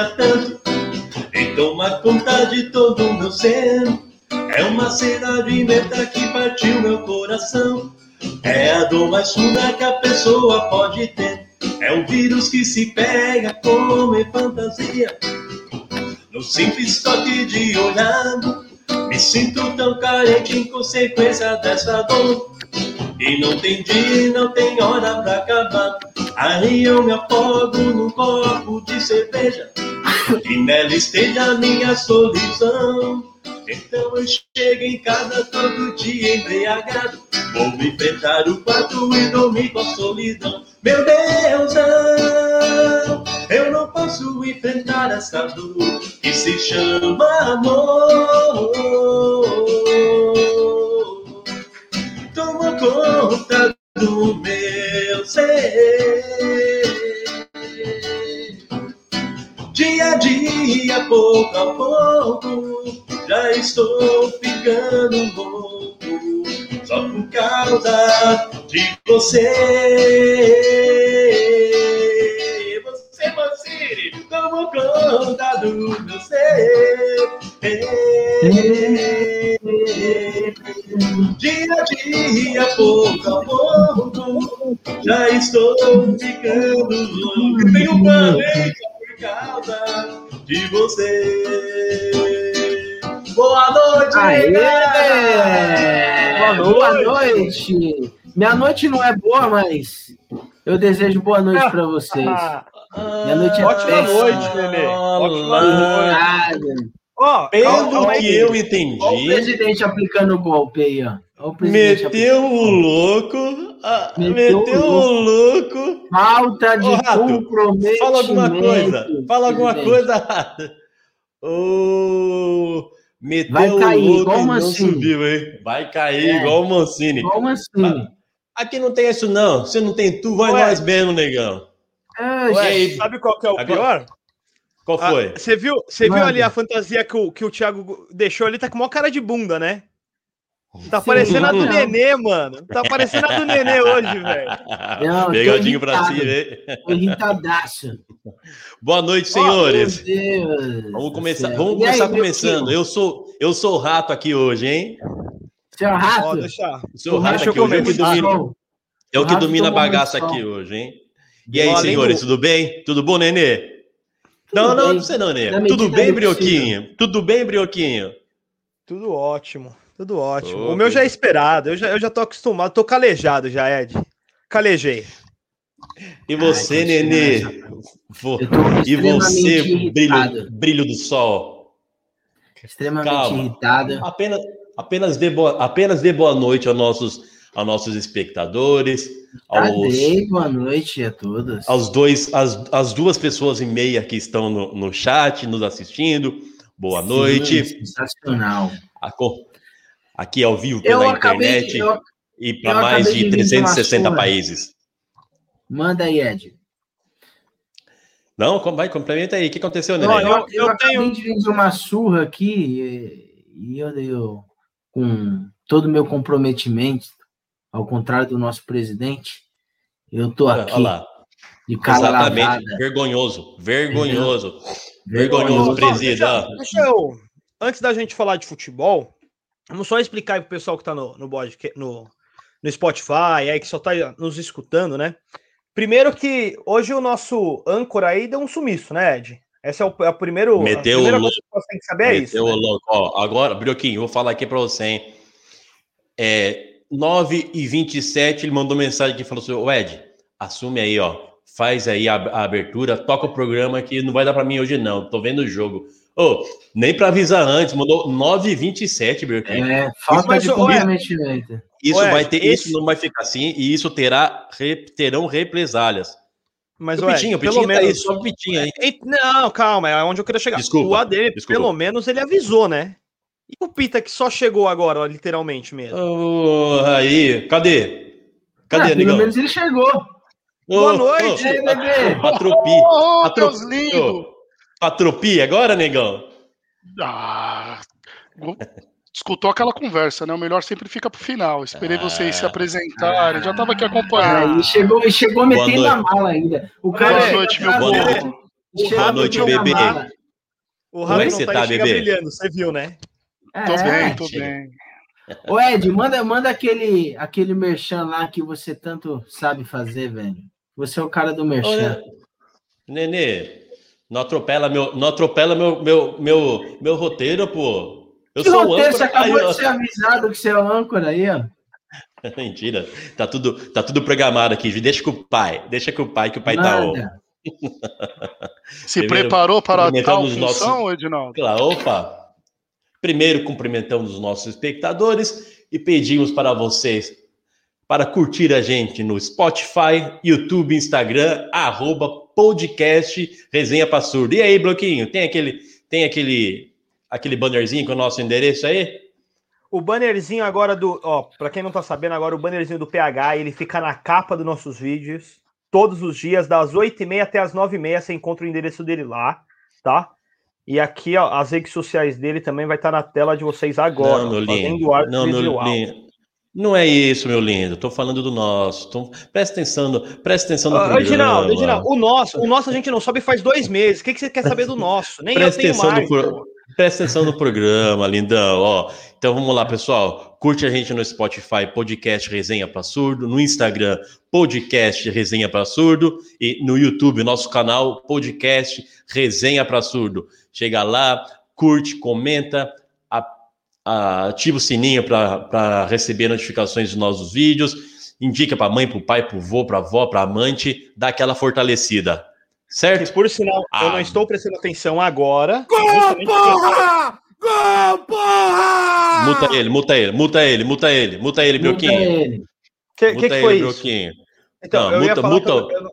machuca tanto e toma conta de todo o meu ser. É uma cena de meta que partiu meu coração. É a dor mais funda que a pessoa pode ter. É um vírus que se pega como em fantasia. No simples toque de olhar, me sinto tão carente em consequência dessa dor. E não tem dia, não tem hora pra acabar. Aí eu me afogo num copo de cerveja. E nela esteja a minha solidão. Então eu chego em casa todo dia embriagado. Vou enfrentar o quarto e dormir com a solidão. Meu Deus, não, eu não posso enfrentar essa dor que se chama amor. Toma conta do meu ser. Dia a dia, pouco a pouco, já estou ficando louco. Só por causa de você. Você, Mancini, tomou conta do meu ser. Dia a dia, pouco a pouco, já estou ficando louco. Tenho planeta por causa de você. Boa noite, Aê! galera! Boa noite! Minha noite não é boa, mas eu desejo boa noite pra vocês. Minha noite é Ótima péssima. noite, Nenê. Ótima Olá. noite. Ó, Pelo calma aí. que eu Olha o entendi, presidente aplicando o golpe aí, ó. O meteu o louco, ah, Meteu meteu o o louco. Falta de Ô, Rato, comprometimento. Fala alguma coisa, fala alguma presidente. coisa. Ô, meteu Vai cair, o louco igual e o não Mancini. subiu, hein? Vai cair É. igual o Mancini. Como assim? Aqui não tem isso não, se não tem tu, vai Ué. nós mesmo, negão. Ah, Ué, sabe qual que é o agora- pior? Qual Ah, foi? Você viu, você viu Manda. ali a fantasia que o, que o Thiago deixou ali? Tá com maior cara de bunda, né? Tá parecendo a do não. Nenê, mano. Tá parecendo a do Nenê hoje, velho. Não, Pegadinho pra cima, hein? Boa noite, Ó, senhores. Meu Deus Vamos começar, vamos aí, começar meu começando. Eu sou, eu sou o rato aqui hoje, hein? Seu rato. deixa. O O rato Deixa eu aqui hoje, eu que começar. domino, Show. eu O que rato domino a bagaça aqui hoje, hein? E aí, senhores, do- tudo bem? Tudo bom, Nenê? não, não, bem. não sei não, Nenê. Tudo bem. Brioquinho? Tudo bem, Brioquinho? Tudo ótimo. Tudo ótimo. Ô, o meu já é esperado. Eu já, eu já tô acostumado. Tô calejado já, Ed. Calejei. E você, Ai, Nenê? E você, brilho, brilho do sol? Extremamente Calma. irritado. Apenas, apenas, dê boa, apenas dê boa noite aos nossos, aos nossos espectadores, aos, Cadê? Boa noite a todos. aos dois, as, as duas pessoas e meia que estão no, no chat nos assistindo. Boa Sim, noite. Sensacional. Aco- Aqui ao vivo Eu pela acabei, internet eu, e eu para mais de de vir de 360 uma surra. países. Manda aí, Ed. Não, vai, complementa aí. O que aconteceu, Nenê? eu, eu- eu eu acabei tenho- de vir de uma surra aqui e, e eu, eu, com todo o meu comprometimento, ao contrário do nosso presidente, eu tô Olha, aqui olha lá. de cara Exatamente. lavada. Vergonhoso. Vergonhoso. Vergonhoso. Vergonhoso, presida. Deixa eu. Antes da gente falar de futebol, vamos só explicar aí pro pessoal que tá no, no, no, no Spotify, aí que só tá nos escutando, né? Primeiro que hoje o nosso âncora aí deu um sumiço, né, Ed? Essa é o, é o primeiro. a Meteu primeira o coisa que você tem que saber é isso. Meteu o né? louco. Ó, agora, Brioquinho, vou falar aqui pra você, hein? É, 9 e 27 ele mandou mensagem aqui e falou assim: "Ô, Ed, assume aí, ó. Faz aí a, a abertura, toca o programa que não vai dar pra mim hoje, não. Tô vendo o jogo. Ô, nem pra avisar antes, mandou 9 e 27 Brioquinho. É, falta Mas, de comprometimento. Isso Ed, vai ter, esse- isso não vai ficar assim, e isso terá, terão represálias. Mas o ué, Pitinho, o pelo Pitinho tá aí, menos. só o Pitinho aí. Ei, Não, calma, é onde eu queria chegar. Desculpa, o ADM, desculpa. pelo menos, ele avisou, né? E o Pita que só chegou agora, literalmente mesmo. Ô, aí, cadê? Cadê, Ah, pelo negão? menos ele chegou. Boa Ô, noite. Patropi. Ô, Patro- meus lindos! Patropi agora, negão? Ah, escutou aquela conversa, né? O melhor sempre fica pro final. Esperei ah, vocês se apresentarem, já tava aqui acompanhando. Ah, e chegou, e chegou metendo a mala ainda. O cara Boa noite, meu povo. Boa noite, bebê. O Rafa não tá, tá bebê? brilhando, você viu, né? É, tô bem, tô bem. Ô Ed, manda, manda aquele, aquele merchan lá que você tanto sabe fazer, velho. Você é o cara do merchan. Ô, Nenê, não atropela meu, não atropela meu, meu, meu, meu roteiro, pô. Eu que sou roteiro, âncora. Você acabou aí, de ser avisado que você é o âncora aí, ó. Mentira. Tá tudo, tá tudo programado aqui. Deixa com o pai. Deixa com o pai, que o pai Nada. tá. Se Primeiro, preparou para tal função, nossos... Edinaldo? Claro, opa. Primeiro, cumprimentamos os nossos espectadores e pedimos para vocês para curtir a gente no Spotify, YouTube, Instagram, arroba podcast Resenha Passurdo. E aí, Bloquinho, tem aquele, tem aquele, aquele bannerzinho com o nosso endereço aí? O bannerzinho agora do, ó, para quem não tá sabendo agora, o bannerzinho do PH, ele fica na capa dos nossos vídeos, todos os dias, das 8h30 até as 9h30, você encontra o endereço dele lá, tá? E aqui, ó, as redes sociais dele também vai estar na tela de vocês agora. Não, meu lindo. Não, meu lindo. Não é isso, meu lindo. Estou falando do nosso. Tô... Presta atenção, no... presta atenção no uh, programa. Reginaldo, Reginaldo, o nosso, o nosso a gente não sabe faz dois meses. O que, que você quer saber do nosso? Nem Presta eu tenho mais. No... Presta atenção no programa, lindão. Ó, então vamos lá, pessoal. Curte a gente no Spotify, podcast Resenha para Surdo, no Instagram, podcast Resenha para Surdo e no YouTube, nosso canal podcast Resenha para Surdo. Chega lá, curte, comenta, ativa o sininho para receber notificações dos nossos vídeos, indica para mãe, para o pai, para o vô, para a avó, para amante, dá aquela fortalecida. Certo? Por sinal, ah. eu não estou prestando atenção agora. Gol, porra! Gol, porra! Muta ele, muta ele, muta ele, muta ele, muta ele, Brioquinho. O que, que, que, foi ele, isso? Então, não, muta, muta. Eu, eu,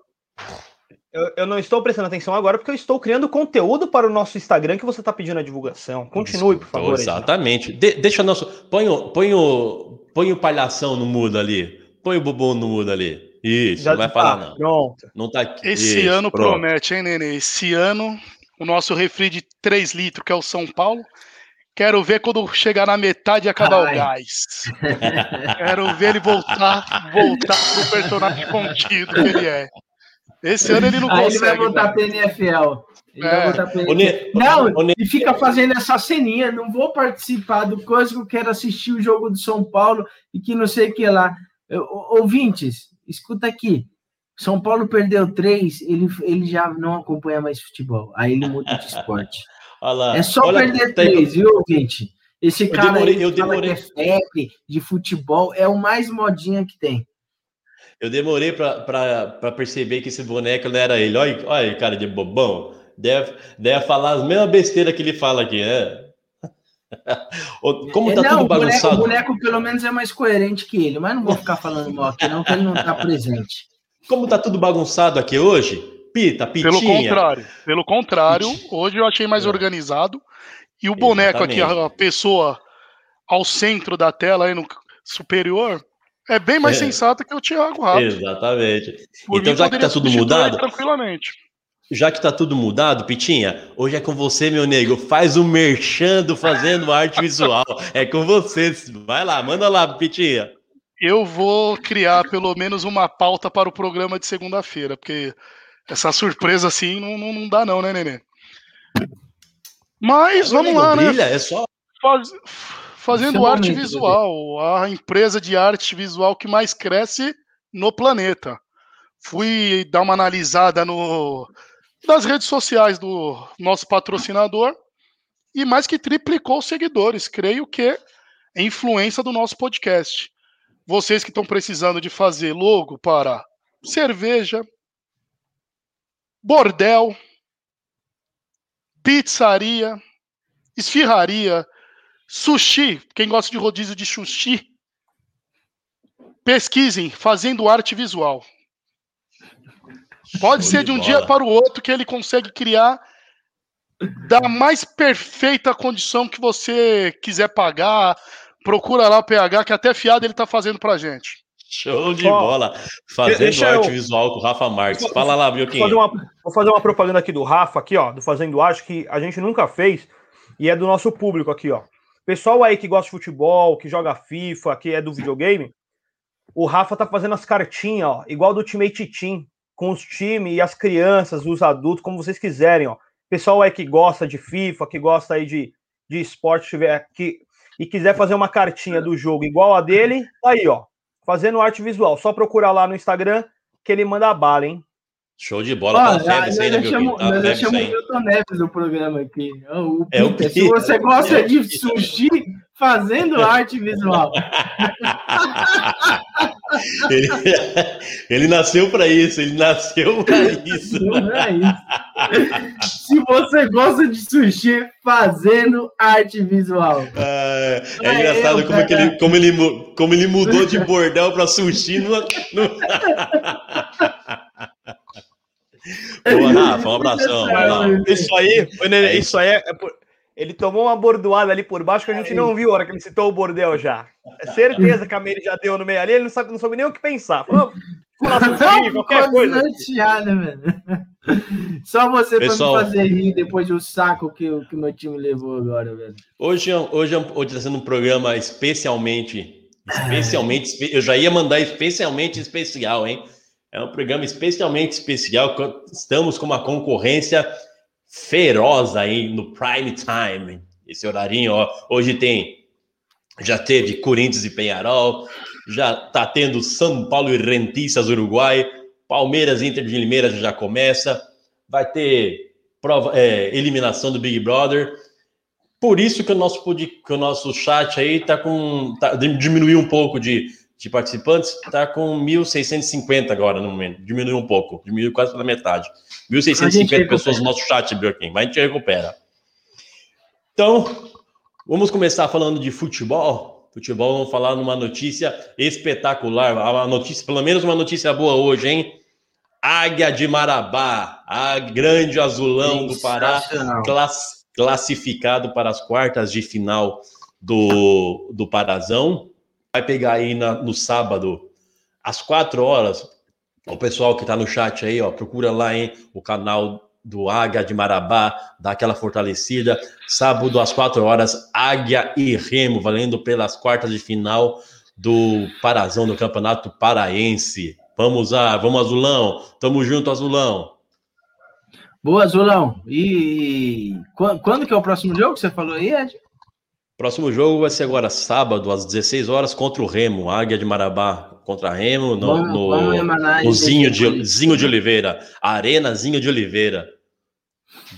eu, eu, não estou prestando atenção agora porque eu estou criando conteúdo para o nosso Instagram que você está pedindo a divulgação. Continue, por favor. Exatamente. De, deixa nosso. Põe o, põe, o, põe o palhação no mudo ali. Põe o bobão no mudo ali. Isso, Já não vai tá, falar, não. Pronto. Não tá aqui. Esse Isso, ano pronto. promete, hein, Nenê? Esse ano, o nosso refri de 3 litros, que é o São Paulo. Quero ver quando chegar na metade e acabar Ai. o gás. Quero ver ele voltar, voltar pro personagem contido que ele é. Esse ano ele não Aí consegue. Ele vai voltar pro NFL. É. Não, e fica fazendo essa ceninha. Não vou participar do coisa que eu quero assistir o jogo do São Paulo e que não sei o que lá. Eu, ouvintes, escuta aqui. São Paulo perdeu três, ele, ele já não acompanha mais futebol. Aí ele muda de esporte. é só olha, perder tá três, viu, ouvinte? Esse cara demorei, aí eu demorei. que é febre de futebol é o mais modinha que tem. Eu demorei para perceber que esse boneco não era ele. Olha, olha cara de bobão. Deve, deve falar as mesmas besteiras que ele fala aqui, né? Como tá não, tudo bagunçado. O boneco, o boneco, pelo menos, é mais coerente que ele, mas não vou ficar falando mal aqui, não, que ele não está presente. Como tá tudo bagunçado aqui hoje, Pita, Pitinha. Pelo contrário, pelo contrário, hoje eu achei mais é. organizado. E o boneco Exatamente. aqui, a pessoa ao centro da tela, aí no superior, é bem mais é. sensato que o Thiago Rato. Exatamente. Por então, já que tá tudo mudado. Tranquilamente. Já que tá tudo mudado, Pitinha, hoje é com você, meu nego. Faz o merchando fazendo arte visual. É com você. Vai lá, manda lá, Pitinha. Eu vou criar pelo menos uma pauta para o programa de segunda-feira, porque essa surpresa assim não, não, não, dá, não, né, Nenê? Mas vamos lá, né? brilha, né? É só. Faz, fazendo é arte visual, a empresa de arte visual que mais cresce no planeta. Fui dar uma analisada no, nas redes sociais do nosso patrocinador e mais que triplicou os seguidores. Creio que é influência do nosso podcast. Vocês que estão precisando de fazer logo para cerveja, bordel, pizzaria, esfirraria, sushi, quem gosta de rodízio de sushi, pesquisem fazendo arte visual. Pode ser de um dia para o outro que ele consegue criar da mais perfeita condição que você quiser pagar. Procura lá o PH, que até fiado ele está fazendo para gente. Show de bola. Fazendo arte eu... visual com o Rafa Marques. Fala lá, Bioquinho. Vou fazer, uma, vou fazer uma propaganda aqui do Rafa, aqui, ó, do Fazendo Arte, que a gente nunca fez, e é do nosso público aqui, ó. Pessoal aí que gosta de futebol, que joga FIFA, que é do videogame, o Rafa tá fazendo as cartinhas, ó, igual do Ultimate Team, com os times e as crianças, os adultos, como vocês quiserem, ó. Pessoal aí que gosta de FIFA, que gosta aí de, de esporte, tiver que e quiser fazer uma cartinha do jogo igual a dele, tá aí, ó, fazendo arte visual. Só procurar lá no Instagram que ele manda bala, hein? Show de bola. Ah, tá febre, aí, né, chamo, tá nós o Milton Neves do programa aqui. O é Peter, o se você gosta de sushi, fazendo arte visual. ele, ele nasceu para isso, ele nasceu para isso. Se você gosta de sushi, fazendo arte visual. é, é engraçado como, que ele, como, ele, como ele mudou de bordel para sushi. No, no... Boa, Rafa, um abração. Isso aí, é isso aí é, é por ele tomou uma bordoada ali por baixo que a gente não viu a hora que ele citou o bordel já. É certeza que a Meire já deu no meio ali, ele não, sabe, não soube nem o que pensar. Falou, qualquer coisa. Só você Pessoal, pra me fazer rir depois do saco que, que o meu time levou agora, velho. Hoje, hoje, hoje está sendo um programa especialmente. Especialmente, eu já ia mandar especialmente especial, hein? É um programa especialmente especial. Estamos com uma concorrência feroz aí no prime time. Esse horarinho, ó, hoje tem, já teve Corinthians e Penharol, já tá tendo São Paulo e Rentistas Uruguai, Palmeiras Inter de Limeira já começa, vai ter prova, é, eliminação do Big Brother. Por isso que o nosso, que o nosso chat aí tá com. Tá, diminuiu um pouco de, de participantes, tá com 1.650 agora no momento. Diminuiu um pouco, diminuiu quase pela metade. 1.650 pessoas no nosso chat, Bjorkin, mas a gente recupera. Então, vamos começar falando de futebol. Futebol, vamos falar numa notícia espetacular. Uma notícia, pelo menos uma notícia boa hoje, hein? Águia de Marabá, a grande azulão do Pará, class, classificado para as quartas de final do, do Parazão. Vai pegar aí na, no sábado, às quatro horas, o pessoal que está no chat aí, ó, procura lá, hein, o canal do Águia de Marabá, dá aquela fortalecida. Sábado às quatro horas, Águia e Remo, valendo pelas quartas de final do Parazão do Campeonato Paraense. Vamos lá, vamos Azulão, tamo junto Azulão. Boa, Azulão. E quando que é o próximo jogo que você falou aí, Ed? Próximo jogo vai ser agora sábado, às 16 horas, contra o Remo, Águia de Marabá contra Remo, no, vamos, no, vamos no Zinho, de, Zinho de Oliveira, Arena Zinho de Oliveira.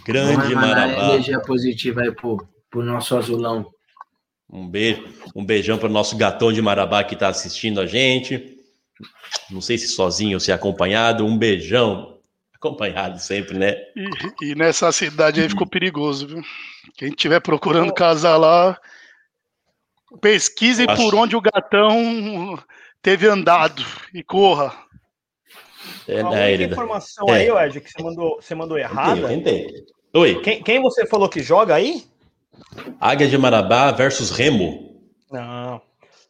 Grande Marabá. energia positiva aí pro, pro nosso azulão. Um beijo, um beijão para o nosso gatão de Marabá que está assistindo a gente. Não sei se sozinho ou se acompanhado. Um beijão. Acompanhado sempre, né? E, e nessa cidade aí ficou perigoso, viu? Quem estiver procurando casa lá, pesquise Acho... por onde o gatão teve andado e corra. É, a é, informação é. aí, Ed, que você mandou, você mandou errada. Entendi, Oi. Quem, quem você falou que joga aí? Águia de Marabá versus Remo. Não.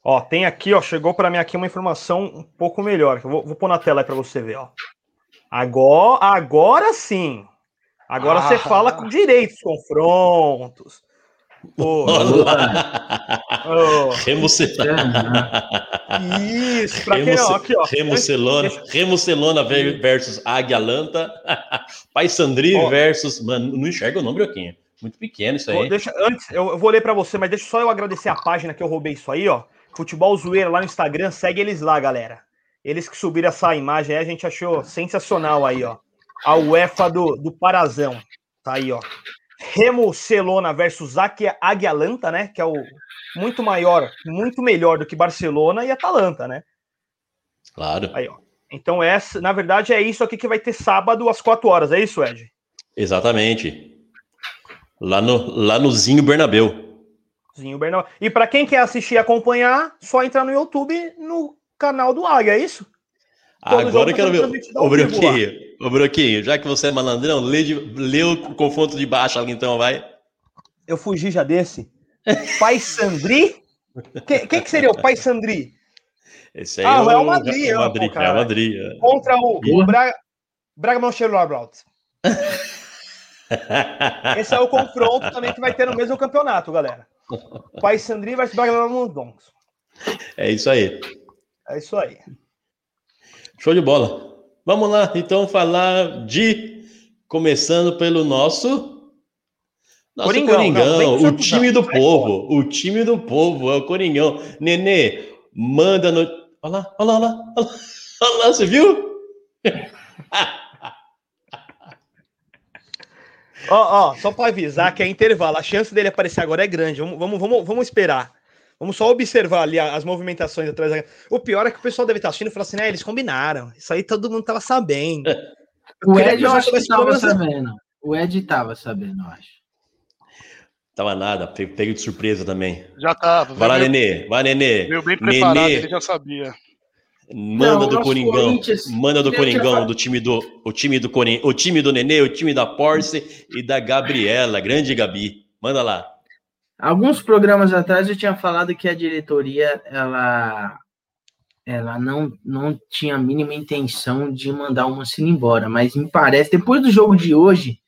Ó, tem aqui, ó, chegou para mim aqui uma informação um pouco melhor. vou, vou pôr na tela aí para você ver, ó. Agora, agora sim. Agora ah. você fala com direitos, confrontos. Pô, oh. Isso, pra quem não, aqui, ó. Remucelona, Remucelona versus Águia Lanta. Paisandri oh. versus. Mano, não enxerga o nome, Broquinha. Muito pequeno isso aí. Oh, deixa, antes, eu, eu vou ler para você, mas deixa só eu agradecer a página que eu roubei isso aí, ó. Futebol Zoeira lá no Instagram, segue eles lá, galera. Eles que subiram essa imagem aí, a gente achou sensacional aí, ó a UEFA do, do Parazão. Tá aí, ó. Remo Celona versus Aguialanta, né? Que é o muito maior, muito melhor do que Barcelona e Atalanta, né? Claro. Aí, ó. Então, essa, na verdade, é isso aqui que vai ter sábado às 4 horas, é isso, Ed? Exatamente. Lá no, lá no Zinho Bernabeu. Zinho Bernabeu. E para quem quer assistir e acompanhar, só entrar no YouTube no canal do Águia, é isso? Agora eu quero ver. Ô, Broquinho, ô, Broquinho, já que você é malandrão, lê, de, lê o confronto de baixo ali, então, vai. Eu fugi já desse. Pai Sandri? Quem que, que, seria o Pai Sandri? Esse aí ah, é o Real Madrid. É o Madrid, Real Madrid. É. Contra o, o Braga, Braga. Esse é o confronto também que vai ter no mesmo campeonato, galera. Pai Sandrinho vai se bagulhar no Dons. É isso aí. É isso aí. Show de bola. Vamos lá, então, falar de. Começando pelo nosso. Nosso Coringão, Coringão não, o time do povo. O time do povo, é o Coringão. Nenê, manda no. Olha lá, olha lá, olha lá. Olha lá, você viu? Ó, ó, só para avisar que é intervalo. A chance dele aparecer agora é grande. Vamos, vamos, vamos, vamos esperar. Vamos só observar ali as movimentações atrás. O pior é que o pessoal deve estar assistindo e falar assim, né? Eles combinaram. Isso aí todo mundo tava sabendo. O Ed eu acho que tava sabendo. O Ed tava sabendo, eu acho. Tava nada, pego de surpresa também. Já tava. Vai lá, Nenê. Vai, Nenê. Meu bem preparado, Nenê. ele já sabia. Manda não, do Coringão, manda do Coringão, do time do o time do Coring, o time do Nenê, o time da Porsche e da Gabriela, grande Gabi. Manda lá. Alguns programas atrás eu tinha falado que a diretoria ela ela não, não tinha a mínima intenção de mandar o Mancini embora, mas me parece, depois do jogo de hoje,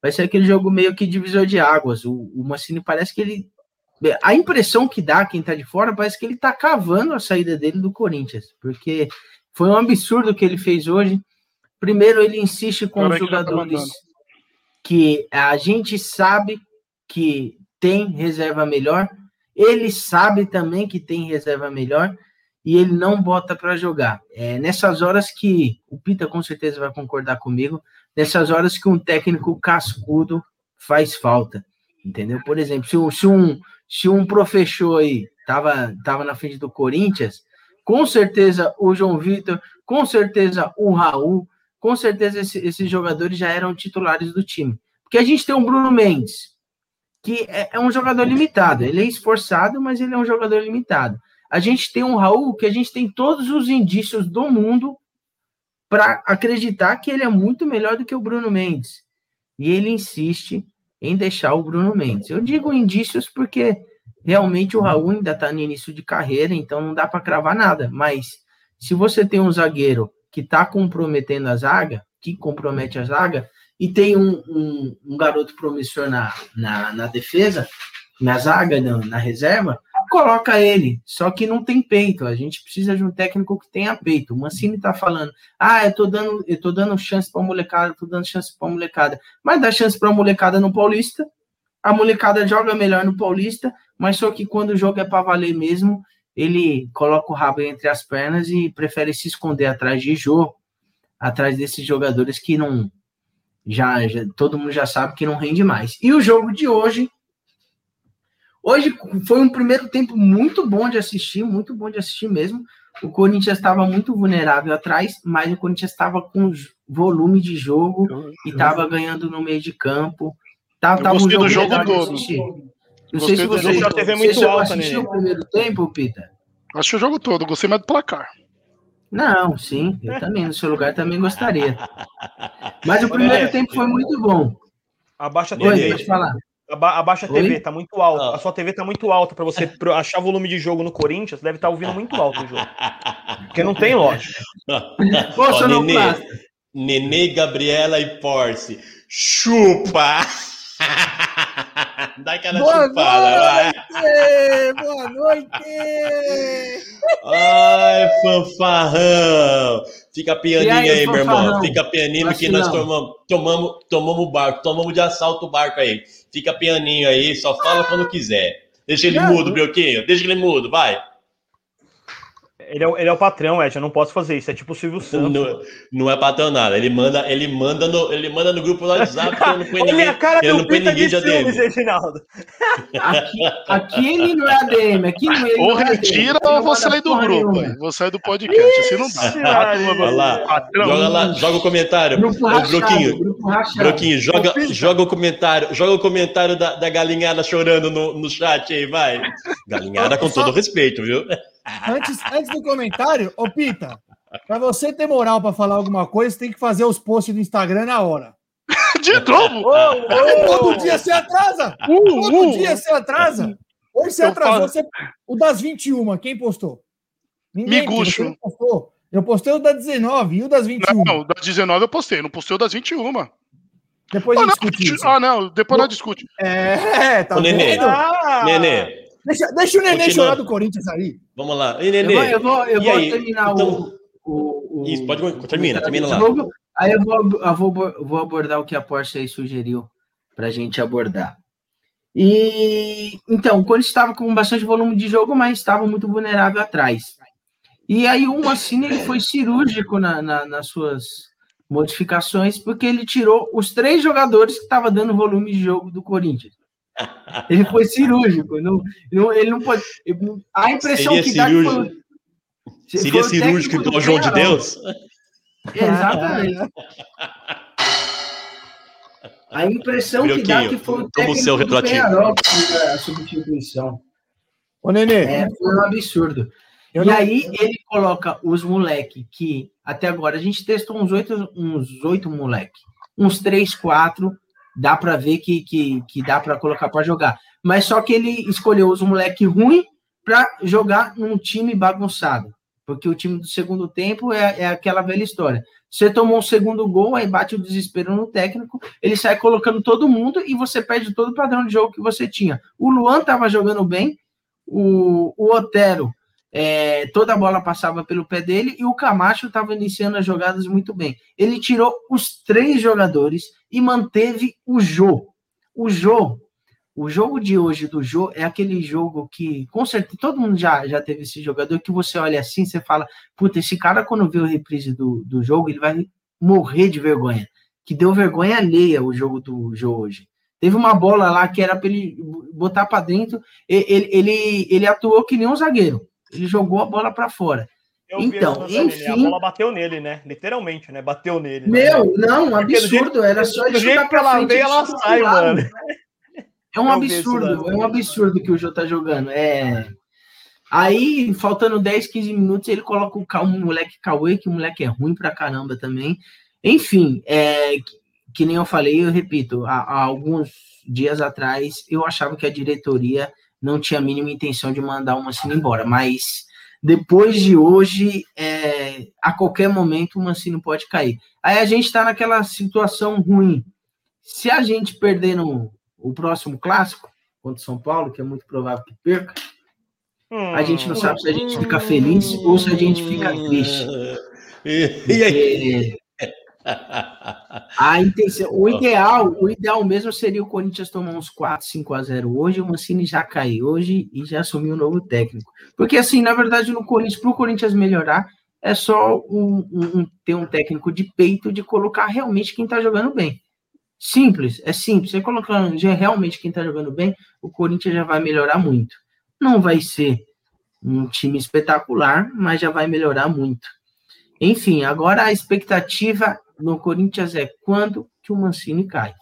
vai ser aquele jogo meio que divisor de águas. O, o Mancini parece que ele a impressão que dá quem tá de fora parece que ele tá cavando a saída dele do Corinthians, porque foi um absurdo o que ele fez hoje. Primeiro, ele insiste com Agora os jogadores que, que a gente sabe que tem reserva melhor, ele sabe também que tem reserva melhor e ele não bota para jogar. É nessas horas que o Pita com certeza vai concordar comigo, nessas horas que um técnico cascudo faz falta, entendeu? Por exemplo, se, se um se um professor aí tava, tava na frente do Corinthians, com certeza o João Vitor, com certeza o Raul, com certeza esse, esses jogadores já eram titulares do time. Porque a gente tem o Bruno Mendes, que é, é, um jogador limitado. Ele é esforçado, mas ele é um jogador limitado. A gente tem um Raul que a gente tem todos os indícios do mundo para acreditar que ele é muito melhor do que o Bruno Mendes. E ele insiste em deixar o Bruno Mendes. Eu digo indícios porque realmente o Raul ainda está no início de carreira, então não dá para cravar nada. Mas se você tem um zagueiro que está comprometendo a zaga, que compromete a zaga, e tem um, um, um garoto promissor na, na, na, defesa, na zaga, na, na reserva, coloca ele, só que não tem peito. A gente precisa de um técnico que tenha peito. O Mancini tá falando: "Ah, eu tô dando, eu tô dando chance para molecada, tô dando chance para molecada". Mas dá chance para molecada no Paulista. A molecada joga melhor no Paulista, mas só que quando o jogo é para valer mesmo, ele coloca o rabo entre as pernas e prefere se esconder atrás de jogo, atrás desses jogadores que não já, já todo mundo já sabe que não rende mais. E o jogo de hoje Hoje foi um primeiro tempo muito bom de assistir, muito bom de assistir mesmo. O Corinthians estava muito vulnerável atrás, mas o Corinthians estava com volume de jogo e estava ganhando no meio de campo. Tava, tava um jogo do jogo todo. Não sei se você já teve muito alta assistiu o primeiro tempo, Peter. Acho o jogo todo, gostei mais do placar. Não, sim, eu também, no seu lugar também gostaria. Mas o primeiro tempo foi muito bom. Abaixa a TV. Oi, pode falar. Abaixa a TV, Oi? tá muito alto. Ah. A sua TV tá muito alta para você achar volume de jogo no Corinthians, deve estar tá ouvindo muito alto o jogo. Porque não tem lógica. Poxa, não Nenê, Nenê, Gabriela e Porce. Chupa! Dá aquela boa chupada, noite! Boa noite! Ai, fanfarrão! Fica pianinho aí, aí meu irmão. Fica pianinho que nós tomamos, tomamos, tomamos o barco, tomamos de assalto o barco aí. Fica pianinho aí, só fala quando quiser. Deixa ele mudo, Brioquinho. Deixa ele mudo, vai. Ele é, ele é o patrão, Ed, eu não posso fazer isso. É tipo o Silvio Santos. Não, não é patrão nada. Ele manda, ele manda no, ele manda no grupo do WhatsApp que eu não põe ninguém. cara eu não ninguém de ADM. Reginaldo. Aqui, aqui ele não é ADM. Aqui não é ou retira ou vou sair do grupo. Vou sair do podcast. Assim não dá. Olha lá. Joga lá, joga o comentário. Grupo rachado, Broquinho, grupo Broquinho, joga, joga o comentário. Joga o comentário da, da galinhada chorando no, no chat aí, vai. Galinhada com todo respeito, viu? Antes, antes do comentário, ô Pita, para você ter moral para falar alguma coisa, tem que fazer os posts do Instagram na hora. De novo? Oh, oh, Todo dia você atrasa. Uh, Todo uh, dia você atrasa. Hoje você atrasou. Você... O das 21, quem postou? Ninguém Miguxo. postou. Eu postei o das 19 e o das 21. Não, o das 19 eu postei, não postei o das 21. Depois a gente ah, discute isso. Ah, não, depois nós discute. É, tá o Nenê. Ah, Nenê. Deixa, deixa o Nenê Continua. chorar do Corinthians aí. Vamos lá. E, Nenê. Eu vou, eu vou, eu vou terminar então, o, o, Isso, pode termina, termina lá. Aí eu vou, eu vou, vou abordar o que a Porsche aí sugeriu para a gente abordar. E então, quando estava com bastante volume de jogo, mas estava muito vulnerável atrás. E aí o Mancini ele foi cirúrgico na, na, nas suas modificações, porque ele tirou os três jogadores que estavam dando volume de jogo do Corinthians. Ele foi cirúrgico. Não, não, ele não pode. A impressão Seria que dá cirúrgico. que foi, Seria cirúrgico igual o João de Deus? Exatamente. A impressão que dá que foi o técnico seu do Penharol a substituição. Ô, Nenê. É, foi um absurdo. Eu e não... aí ele coloca os moleque que até agora a gente testou uns oito, uns oito moleque, uns três, quatro, dá para ver que, que, que dá para colocar para jogar. Mas só que ele escolheu os moleque ruim para jogar num time bagunçado, porque o time do segundo tempo é, é aquela velha história. Você tomou um segundo gol, aí bate o desespero no técnico, ele sai colocando todo mundo e você perde todo o padrão de jogo que você tinha. O Luan estava jogando bem, o, o Otero, é, toda a bola passava pelo pé dele e o Camacho estava iniciando as jogadas muito bem. Ele tirou os três jogadores e manteve o Jô. O Jô, o jogo de hoje do Jô é aquele jogo que, com certeza, todo mundo já, já teve esse jogador que você olha assim, você fala, puta, esse cara quando vê o reprise do, do jogo, ele vai morrer de vergonha. Que deu vergonha alheia o jogo do Jô hoje. Teve uma bola lá que era para ele botar para dentro, ele, ele, ele atuou que nem um zagueiro. Ele jogou a bola para fora. Eu então, enfim. A bola bateu nele, né? Literalmente, né? Bateu nele. Né? Meu, né? não, absurdo. Era só ele chutar pra frente. Ela sai, mano. É um absurdo, é um absurdo que o Jô tá jogando. É. Aí, faltando 10, 15 minutos, ele coloca o, o moleque Cauê, que o moleque é ruim pra caramba também. Enfim, é, que nem eu falei, eu repito, há, há, alguns dias atrás eu achava que a diretoria não tinha a mínima intenção de mandar o Mancini embora, mas depois de hoje, é, a qualquer momento o Mancini pode cair. Aí a gente está naquela situação ruim. Se a gente perder no, o próximo clássico contra o São Paulo, que é muito provável que perca, hum, a gente não sabe se a gente fica feliz ou se a gente fica triste. E, e aí? A intenção, o ideal, o ideal mesmo seria o Corinthians tomar uns 4, 5 a 0 hoje, o Mancini já caiu hoje e já assumiu um novo técnico. Porque assim, na verdade, no Corinthians, para o Corinthians melhorar, é só um, um, ter um técnico de peito de colocar realmente quem está jogando bem. Simples, é simples. Você colocando realmente quem está jogando bem, o Corinthians já vai melhorar muito. Não vai ser um time espetacular, mas já vai melhorar muito. Enfim, agora a expectativa no Corinthians é quando que o Mancini cai.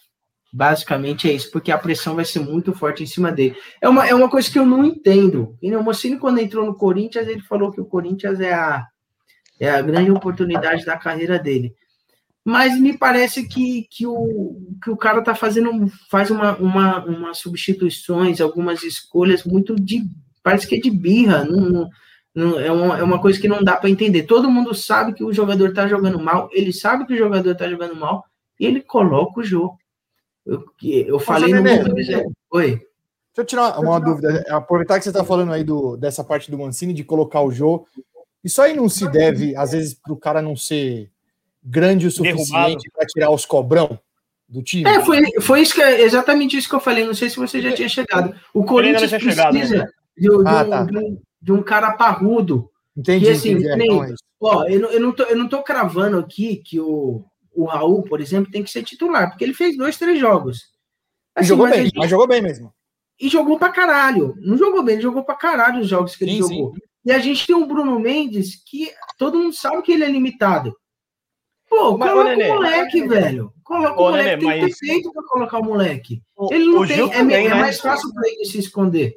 Basicamente é isso, porque a pressão vai ser muito forte em cima dele. É uma, é uma coisa que eu não entendo. E o Mancini, quando entrou no Corinthians, ele falou que o Corinthians é a, é a grande oportunidade da carreira dele mas me parece que, que, o, que o cara tá fazendo, faz uma, uma, uma substituições, algumas escolhas muito de, parece que é de birra, não, não, é, uma, é uma coisa que não dá para entender. Todo mundo sabe que o jogador tá jogando mal, ele sabe que o jogador tá jogando mal, e ele coloca o jogo. Eu, eu falei no momento. Oi. Deixa eu tirar uma dúvida, aproveitar que você está falando aí do, dessa parte do Mancini, de colocar o jogo. Isso aí não se deve, às vezes, para o cara não ser grande o suficiente para tirar os cobrão do time? É, foi, foi isso que, exatamente isso que eu falei. Não sei se você já tinha chegado. O Corinthians precisa chegado, né? de, de, ah, tá. de, um, de, um, cara parrudo. Entendi. Que, assim, entendi. Nem, é ó, eu, não, eu, não tô, eu não tô cravando aqui que o, o Raul, por exemplo, tem que ser titular, porque ele fez dois, três jogos. Assim, jogou bem, gente, mas jogou bem mesmo. E jogou pra caralho. Não jogou bem, ele jogou pra caralho os jogos que sim, ele jogou. Sim. E a gente tem um Bruno Mendes que todo mundo sabe que ele é limitado. Pô, mas, coloca o moleque, velho. Coloca o moleque, tem mas... feito pra colocar o moleque. O, ele não tem, é, também, é, né? mais fácil pra ele se esconder.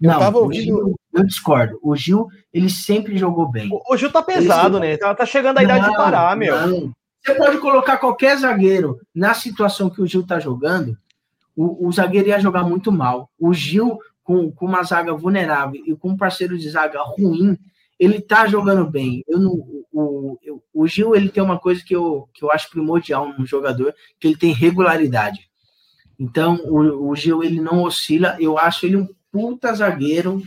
Eu não, tava ouvindo. Eu discordo. O Gil, ele sempre jogou bem. O, o Gil tá pesado, né? Tá, tá chegando a idade não, de parar, meu. Não. Você pode colocar qualquer zagueiro na situação que o Gil tá jogando, o, o zagueiro ia jogar muito mal. O Gil, com, com uma zaga vulnerável e com um parceiro de zaga ruim, ele tá jogando bem. Eu não, o, o, o Gil ele tem uma coisa que eu, que eu acho primordial no jogador, que ele tem regularidade. Então, o, o Gil ele não oscila, eu acho ele um puta zagueiro.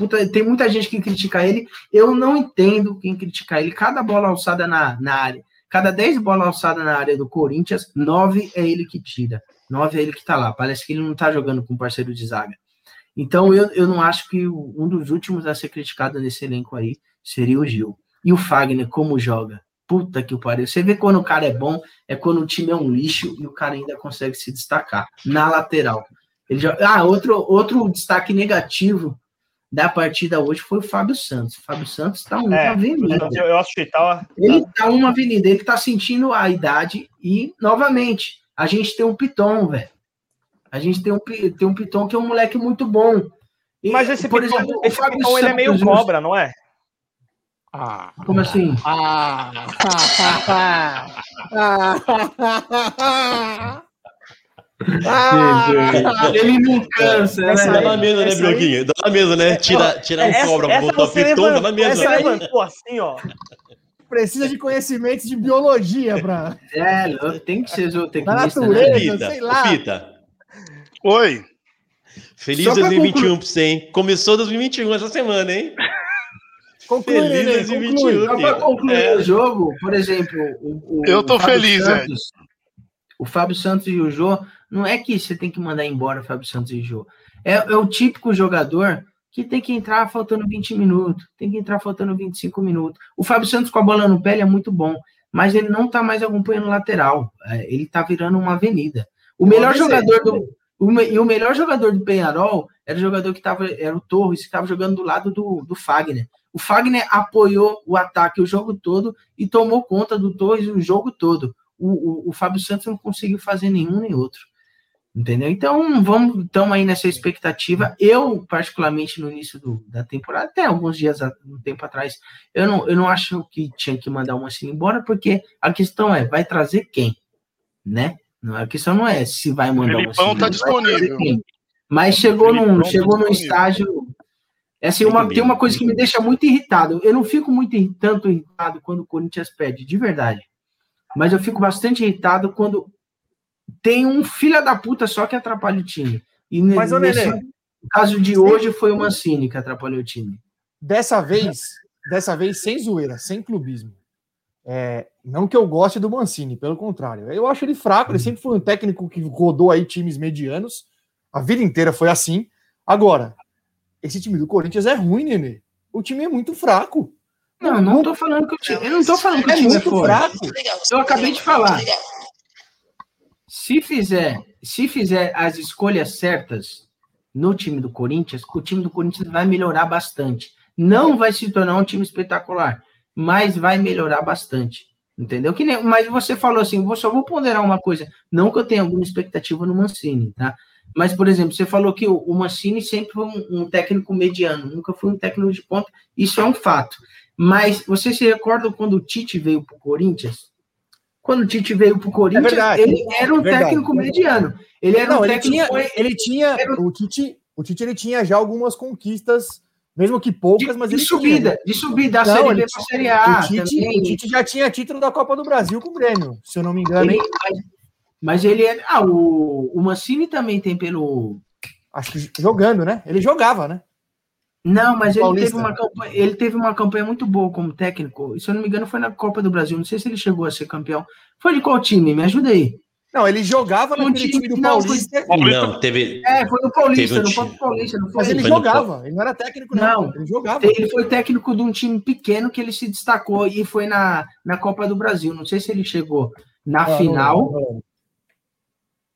Puta, tem muita gente que critica ele, eu não entendo quem criticar ele. Cada bola alçada na, na área, cada 10 bolas alçadas na área do Corinthians, 9 é ele que tira. 9 é ele que tá lá. Parece que ele não tá jogando com parceiro de zaga. Então, eu, eu não acho que um dos últimos a ser criticado nesse elenco aí seria o Gil. E o Fagner, como joga? Puta que pariu. Você vê quando o cara é bom, é quando o time é um lixo e o cara ainda consegue se destacar na lateral. Ele. Ah, outro, outro destaque negativo da partida hoje foi o Fábio Santos. O Fábio Santos tá uma é, avenida. Eu, eu acho que tá... Ele tá uma avenida, ele tá sentindo a idade e, novamente, a gente tem um Piton, velho. A gente tem um, tem um Piton que é um moleque muito bom. E, Mas esse por Piton, exemplo, esse Piton ele é meio cobra, não é? Ah, Como assim? Ah, ah, ele não cansa, né? Dá na mesa, né, Brioquinho? Dá na mesa, né? Tira, tira um cobra pra botar o piton, dá na mesa. Essa levantou assim, ó. Precisa de conhecimentos de biologia pra... É, tem que ser zootecnista, né? Pita, sei lá. Pita. Oi. Feliz 2021 pra você, hein? Começou 2021 essa semana, hein? Conclui, feliz né? 2021. Conclui. Para concluir é. o jogo, por exemplo, o, o eu tô feliz, Santos, O Fábio Santos e o Jô, não é que você tem que mandar embora o Fábio Santos e Jô. É, é o típico jogador que tem que entrar faltando 20 minutos, tem que entrar faltando 25 minutos. O Fábio Santos com a bola no pé é muito bom, mas ele não tá mais acompanhando lateral. É, ele tá virando uma avenida. O melhor jogador do o, e o melhor jogador do Penharol era o jogador que estava, era o Torres, que estava jogando do lado do, do Fagner. O Fagner apoiou o ataque o jogo todo e tomou conta do Torres o jogo todo. O, o, o Fábio Santos não conseguiu fazer nenhum nem outro. Entendeu? Então, vamos então aí nessa expectativa. Eu, particularmente, no início do, da temporada, até alguns dias, um tempo atrás, eu não, eu não acho que tinha que mandar o Mancini embora, porque a questão é, vai trazer quem? Né? A questão não é se vai mandar o Mancini. tá disponível. Mas chegou num, tá chegou num estágio é assim, uma, tem uma coisa que me deixa muito irritado. Eu não fico muito tanto irritado quando o Corinthians perde, de verdade. Mas eu fico bastante irritado quando tem um filho da puta só que atrapalha o time. E Mas, nesse caso de hoje foi o Mancini que atrapalhou o time. Dessa vez, dessa vez sem zoeira, sem clubismo. É, não que eu goste do Mancini, pelo contrário. Eu acho ele fraco, ele uhum. sempre foi um técnico que rodou aí times medianos. A vida inteira foi assim. Agora, esse time do Corinthians é ruim, Nenê. O time é muito fraco. Não, não, tô falando que o time. Eu não tô falando que o é time é muito fraco. Eu acabei de falar. Se fizer, se fizer as escolhas certas no time do Corinthians, o time do Corinthians vai melhorar bastante. Não vai se tornar um time espetacular, mas vai melhorar bastante. Entendeu? Que nem, mas você falou assim, vou só vou ponderar uma coisa. Não que eu tenha alguma expectativa no Mancini, tá? Mas, por exemplo, você falou que o Mancini sempre foi um, um, técnico mediano, nunca foi um técnico de ponta, isso é um fato. Mas você se recorda quando o Tite veio para o Corinthians? Quando o Tite veio para o Corinthians, é ele era um verdade, técnico mediano. Ele era Não, um ele técnico. Tinha, ele tinha. O Tite, o Tite ele tinha já algumas conquistas, mesmo que poucas, mas de ele subida, tinha. de subida da Não, Série B para a Série A. O Tite, o Tite, já tinha título da Copa do Brasil com o Grêmio, se eu não me engano. Ele, mas ele é. Ah, o, o Mancini também tem pelo. Acho que jogando, né? Ele jogava, né? Não, mas ele teve, uma campanha, ele teve uma campanha muito boa como técnico. E, se eu não me engano, foi na Copa do Brasil. Não sei se ele chegou a ser campeão. Foi de qual time? Me ajuda aí. Não, ele jogava no time, time, do não, Paulista. Foi... Não, teve. É, foi no Paulista, um no time... Paulista. Não foi Mas ele, jogava, ele não era técnico, não. não. Ele jogava. Ele foi técnico de um time pequeno que ele se destacou e foi na, na Copa do Brasil. Não sei se ele chegou na ah, final. Não, não,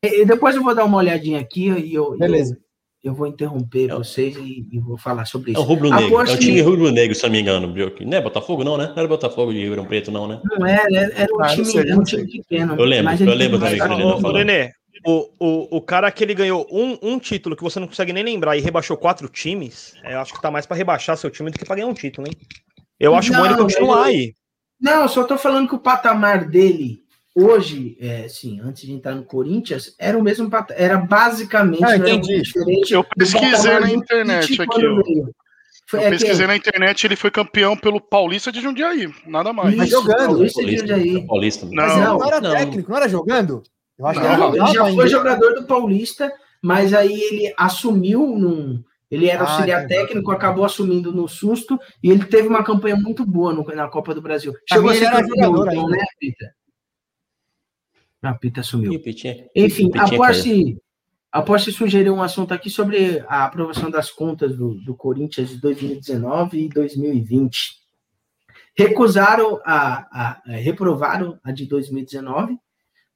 e depois eu vou dar uma olhadinha aqui e eu, Beleza. Eu, vou interromper é vocês e, e, vou falar sobre isso. É o Rubro Negro, é o time Rubro Negro, se não me engano, Brioque. Não é Botafogo, não, né? Não era Botafogo de Ribeirão Preto, não, né? Não é, era um, ah, time, sei, um time pequeno. Eu lembro, eu lembro também que falou. Renê, o, o, o cara que ele ganhou um, um título que você não consegue nem lembrar e rebaixou quatro times, eu acho que tá mais para rebaixar seu time do que para ganhar um título, hein? Eu acho não, bom ele continuar eu, aí. Não, só tô falando que o patamar dele Hoje, é, sim, antes de entrar no Corinthians, era o mesmo era basicamente ah, entendi. diferente. Eu pesquisei na internet aqui. Foi, eu pesquisei na internet, ele foi campeão pelo Paulista de Jundiaí, nada mais. Mas jogando. Paulista, de Jundiaí. Paulista. Não. Mas não, não era técnico, não era jogando? Eu acho não, que ele já foi jogador do Paulista, mas aí ele assumiu num. Ele era ah, auxiliar técnico, acabou assumindo no susto e ele teve uma campanha muito boa no, na Copa do Brasil. Chegou a ser jogador, então, né, Pita? A ah, Pita sumiu. Enfim, após se, após se sugerir um assunto aqui sobre a aprovação das contas do, do Corinthians de 2019 e 2020. Recusaram a, a, a reprovaram a de 2019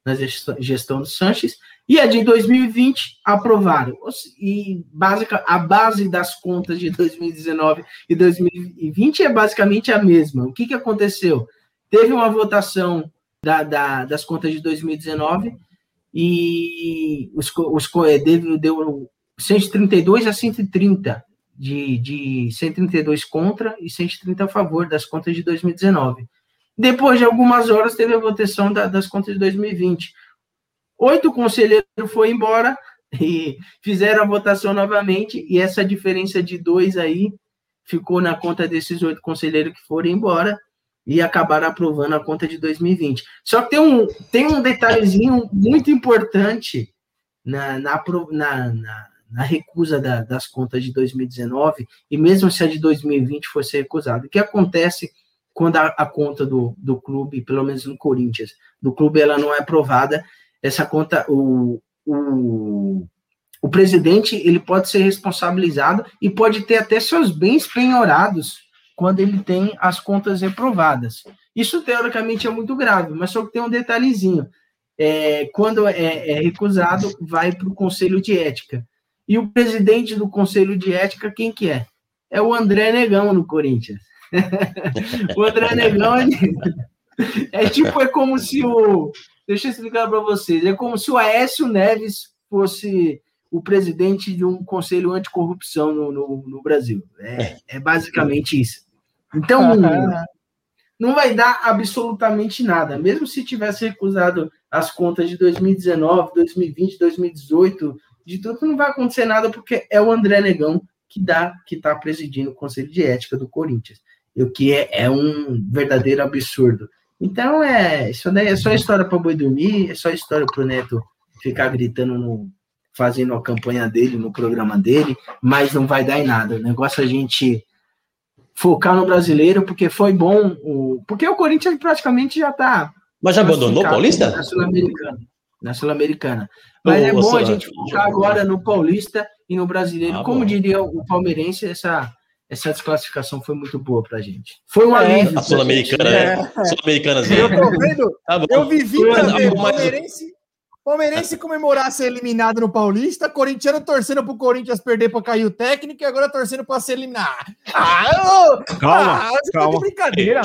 na gestão do Sanches, e a de 2020 aprovaram. E básica, a base das contas de 2019 e 2020 é basicamente a mesma. O que, que aconteceu? Teve uma votação da, da, das contas de 2019 e os, os deu, deu 132 a 130 de, de 132 contra e 130 a favor das contas de 2019. Depois de algumas horas, teve a votação da, das contas de 2020. Oito conselheiros foram embora e fizeram a votação novamente, e essa diferença de dois aí ficou na conta desses oito conselheiros que foram embora e acabaram aprovando a conta de 2020. Só que tem um, tem um detalhezinho muito importante na, na, na, na, na recusa da, das contas de 2019, e mesmo se a de 2020 fosse recusada. O que acontece quando a, a, conta do, do clube, pelo menos no Corinthians, do clube ela não é aprovada, essa conta, o, o, o presidente ele pode ser responsabilizado e pode ter até seus bens penhorados quando ele tem as contas reprovadas. Isso teoricamente é muito grave, mas só que tem um detalhezinho. É, quando é, é recusado, vai para o Conselho de Ética. E o presidente do Conselho de Ética, quem que é? É o André Negão no Corinthians. o André Negão é, é tipo, é como se o. Deixa eu explicar para vocês. É como se o Aécio Neves fosse o presidente de um conselho anticorrupção no, no, no Brasil. É, é basicamente isso. Então, não vai dar absolutamente nada. Mesmo se tivesse recusado as contas de 2019, 2020, 2018, de tudo, não vai acontecer nada, porque é o André Negão que dá, que está presidindo o Conselho de Ética do Corinthians o que é, é um verdadeiro absurdo. Então, é, isso daí é só história para boi dormir, é só história para o Neto ficar gritando, no, fazendo a campanha dele, no programa dele, mas não vai dar em nada. O negócio é a gente focar no brasileiro, porque foi bom, o, porque o Corinthians praticamente já está. Mas já abandonou o Paulista? Na Sul-Americana. Na Sul-Americana. Mas é bom a gente focar agora no Paulista e no brasileiro. Ah, Como bom. diria o palmeirense, essa essa desclassificação foi muito boa pra gente. Foi um é, alívio. A Sul-Americana, né? É. Sul-Americana, Eu tô vendo, tá eu vivi ver Palmeirense, Palmeirense comemorar ser eliminado no Paulista, corintiano torcendo pro Corinthians perder pra cair o técnico e agora torcendo pra ser eliminado. Ah, calma, ah, calma. De brincadeira.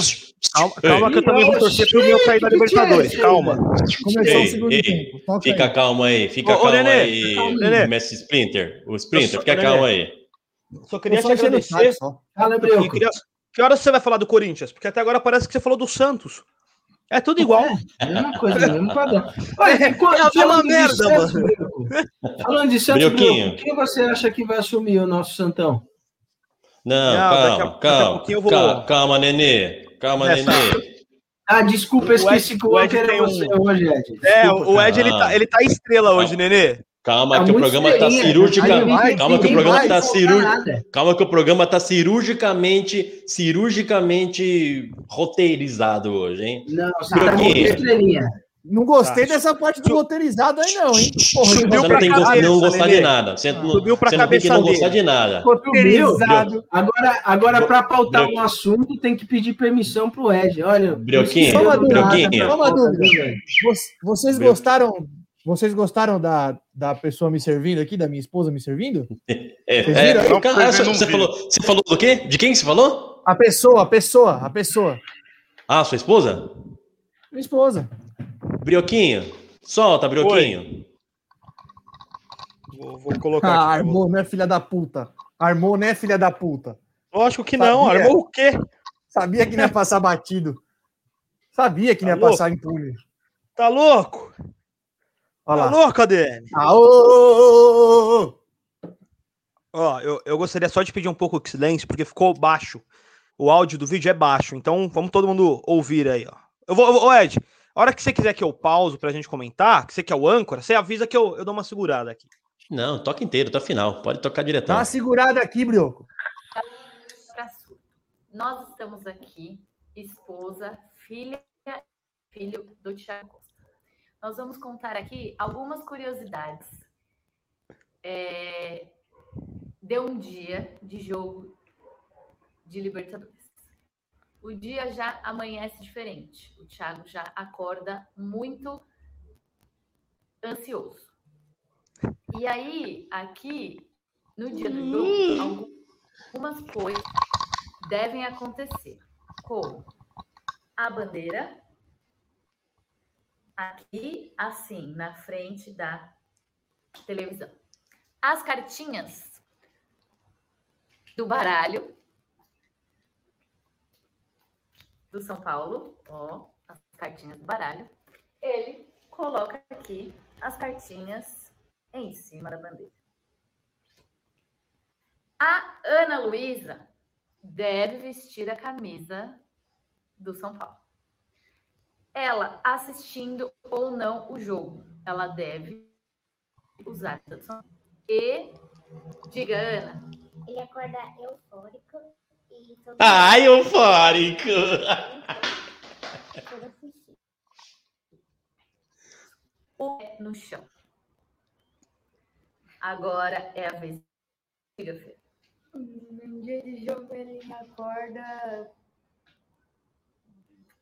Calma, calma que eu também vou torcer pro meu cair da Libertadores. Calma. Começou ei, o segundo ei, tempo. fica aí. calma aí, fica ô, calma ô, Nenê, aí, Nenê. Messi Splinter. O Splinter, fica calma aí. Só queria te agradecer. Só. Fala, queria... Que horas você vai falar do Corinthians? Porque até agora parece que você falou do Santos. É tudo igual. É, mesma coisa, mesmo padrão. Olha, é, é uma merda, Santos, mano. Falando de Santos, quem você acha que vai assumir o nosso Santão? Não, Não calma, a, calma, vou... calma, calma, Nenê. Calma, é, Nenê. Ah, desculpa, eu esqueci que o Ed era você um... hoje, Ed. Desculpa, é, o Ed ele tá, ele tá estrela hoje, Nenê. Calma tá que o programa está cirurgicamente. Calma que o programa está cirúrgico. Calma que o programa está cirurgicamente, cirurgicamente roteirizado hoje, hein? Não, tá não gostei tá. dessa parte do roteirizado aí, não, hein? Porra, você não tem que não gostar de nada. Você não, Subiu pra você não tem que não gostar de nada. Roteirizado. Agora, agora para pautar um assunto, tem que pedir permissão pro Ed. Olha. Brioquinho, Brioquinho. Vocês gostaram vocês gostaram da, da pessoa me servindo aqui, da minha esposa me servindo? É, é, não, você, você, falou, você falou do quê? De quem você falou? A pessoa, a pessoa, a pessoa. Ah, sua esposa? Minha esposa. Brioquinho, solta, Brioquinho. Vou, vou, colocar ah, aqui. Armou, né, filha da puta? Armou, né, filha da puta? Lógico que Sabia. não, armou o quê? Sabia que não ia passar batido. Sabia que não ia tá passar impune. Tá louco? Olha Alô, ADM? Aô! Ó, eu, eu gostaria só de pedir um pouco de silêncio, porque ficou baixo. O áudio do vídeo é baixo, então vamos todo mundo ouvir aí, ó. Eu vou, eu vou Ed, a hora que você quiser que eu pauso pra gente comentar, que você quer o âncora, você avisa que eu, eu dou uma segurada aqui. Não, toca inteiro, o final. Pode tocar direto. Dá uma segurada aqui, Brioco. Nós estamos aqui, esposa, filha, filho do Costa. Nós vamos contar aqui algumas curiosidades. É, deu um dia de jogo de Libertadores. O dia já amanhece diferente. O Thiago já acorda muito ansioso. E aí, aqui, no dia do jogo, algumas coisas devem acontecer. Como a bandeira, aqui, assim, na frente da televisão. As cartinhas do baralho do São Paulo, ó, as cartinhas do baralho. Ele coloca aqui as cartinhas em cima da bandeira. A Ana Luísa deve vestir a camisa do São Paulo. Ela assistindo ou não o jogo, ela deve usar e diga Ana, ele acorda eufórico e todo Ah, eufórico! O pé no chão. Agora é a vez. Diga, Fê. No dia de jogo ele acorda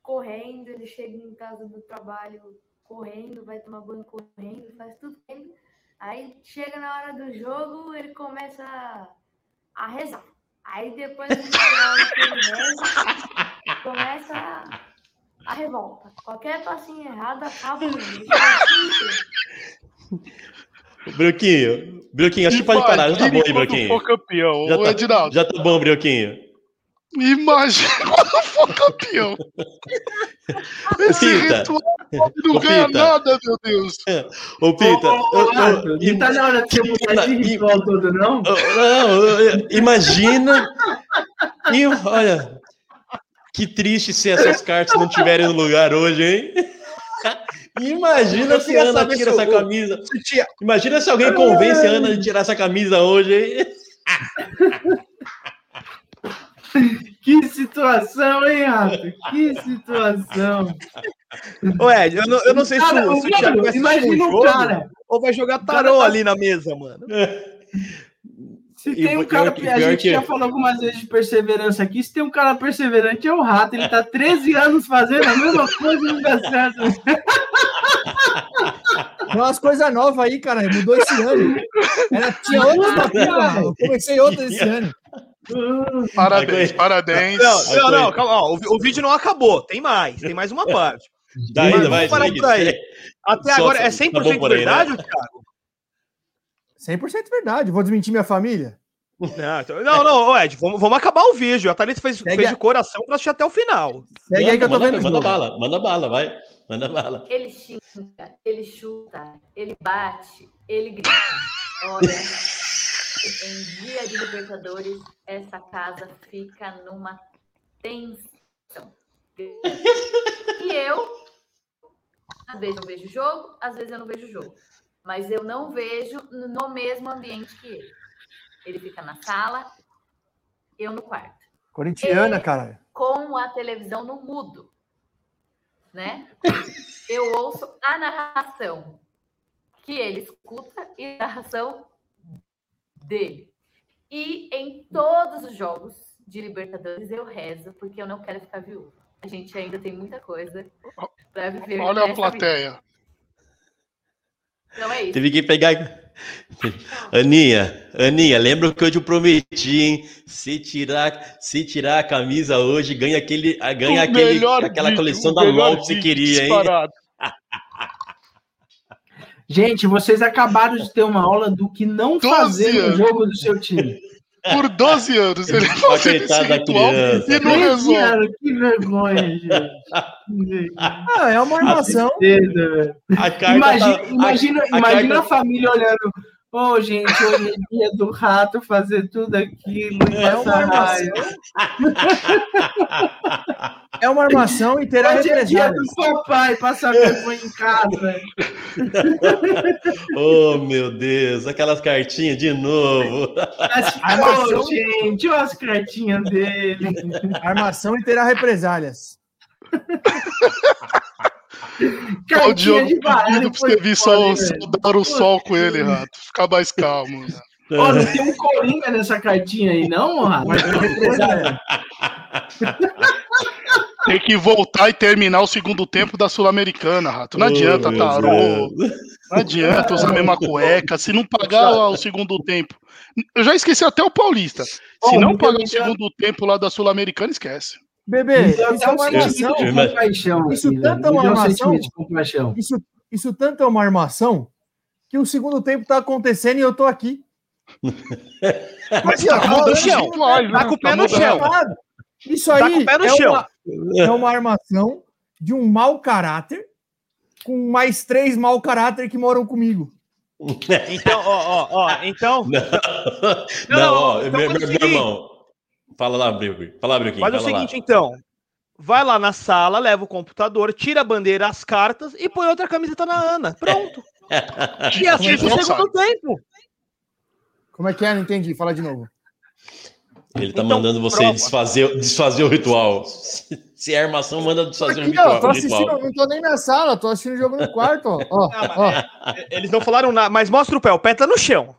correndo, ele chega em casa do trabalho correndo, vai tomar banho correndo, faz tudo correndo. Aí chega na hora do jogo, ele começa a a rezar. Aí depois ele reza, começa a, a, revolta. Qualquer passinho errado acaba Brioquinho, Brioquinho, acho que pode parar. Já tá bom aí, Brioquinho. Já, tá, já tá bom, Brioquinho. Imagina quando for campeão. Esse Pita. ritual não ganha Pita. nada, meu Deus. Ô, Pita, Ô, ô, ô, Arthur, não tá na hora de mudar esse ritual todo, não? Não, imagina. E olha, que triste se essas cartas não estiverem no lugar hoje, hein? Imagina se a Ana tira essa camisa. Imagina se alguém convence a Ana de tirar essa camisa hoje, hein? Que situação, hein, Rato? Que situação. Ed, eu não, eu não sei Cara, se, o- se o mano, Thiago vai assistir imagina jogo cara. ou vai jogar tarô tá- ali na mesa, mano. Se E tem um cara, que- a gente que- já falou algumas vezes de perseverança aqui, se tem um cara perseverante é o Rato, ele tá 13 anos fazendo a mesma coisa e não dá certo. Tem umas coisas novas aí, cara. Mudou esse ano. Era, tinha outras da fila. Eu comecei outras esse ano. Parabéns, parabéns. Não, não, não, calma, ó, o, o vídeo não acabou, tem mais, tem mais uma parte. Dá ainda, Mas vai, vamos parar por aí. Até Só- agora é tá 100% bom por aí, né? verdade, Thiago? 100% verdade. Vou desmentir minha família. Não, então- não, Ed, vamos, vamos acabar o vídeo. A Thalita fez, Segue fez de coração pra assistir até o final. Segue aí que eu tô manda, vendo. manda bala, manda bala, vai. Manda bala. Ele xinga, ele chuta, ele bate, ele grita. Olha, em dia de Libertadores, essa casa fica numa tensão. E eu, às vezes eu vejo o jogo, às vezes eu não vejo o jogo. Mas eu não vejo no mesmo ambiente que ele. Ele fica na sala, eu no quarto Corintiana, cara. com a televisão no mudo, né? Eu ouço a narração que ele escuta e a narração dele. E em todos os jogos de Libertadores eu rezo, porque eu não quero ficar viúva. A gente ainda tem muita coisa para viver. Olha a plateia. vida. Então é isso. Teve que pegar. Aninha, Aninha, lembra o que eu te prometi, hein? Se tirar, se tirar a camisa hoje, ganha aquele, ganha O aquele, aquela vídeo, coleção da LOL que você queria, hein? Gente, vocês acabaram de ter uma aula do que não 12 fazer no anos. jogo do seu time. Por 12 anos ele fazendo esse ritual criança. e não 13 resolve. anos, que vergonha, gente. Ah, é uma armação. A Imagina, tá- a- imagina, a imagina carta- a família olhando Ô, oh, gente, hoje é dia do rato fazer tudo aquilo e é uma armação. é uma armação e terá hoje é dia do papai passar vergonha em casa. oh, meu Deus, aquelas cartinhas de novo. Armação... Oh, gente, olha as cartinhas dele. Armação e terá represálias. o Diogo pedindo pra você vir só, só dar o sol com ele, Rato. Ficar mais calmo. Ó, não tem um Coringa nessa cartinha aí, não, Rato? Tem que voltar e terminar o segundo tempo da Sul-Americana, Rato. Não oh, adianta, tarô. Não adianta usar a mesma cueca. Se não pagar o segundo tempo. Eu já esqueci até o Paulista. Se não pagar o segundo tempo lá da Sul-Americana, esquece. Bebê, isso é uma armação. Compaixão, isso tanto é uma armação. Isso, isso tanto é uma armação que o segundo tempo está acontecendo e eu tô aqui. Mas tá com o pé no chão. Tá com o pé no chão. Isso aí tá é, uma, é uma armação de um mau caráter com mais três mau caráter que moram comigo. Então, ó, ó, ó, então. Não, não, não ó, então meu, meu irmão, Fala lá, Brioquinho. Fala, Brioquinho. Faz o seguinte, lá. então. Vai lá na sala, leva o computador, tira a bandeira, as cartas e põe outra camiseta na Ana. Pronto. e assiste o segundo tempo. Como é que é? Não entendi. Fala de novo. Ele tá então, mandando você desfazer, desfazer o ritual. Se é armação, manda desfazer Aqui, o ritual. Ó, tô assistindo, não tô nem na sala, tô assistindo o jogo no quarto. Ó, ó, ó. É, eles não falaram nada, mas mostra o pé, o pé tá no chão.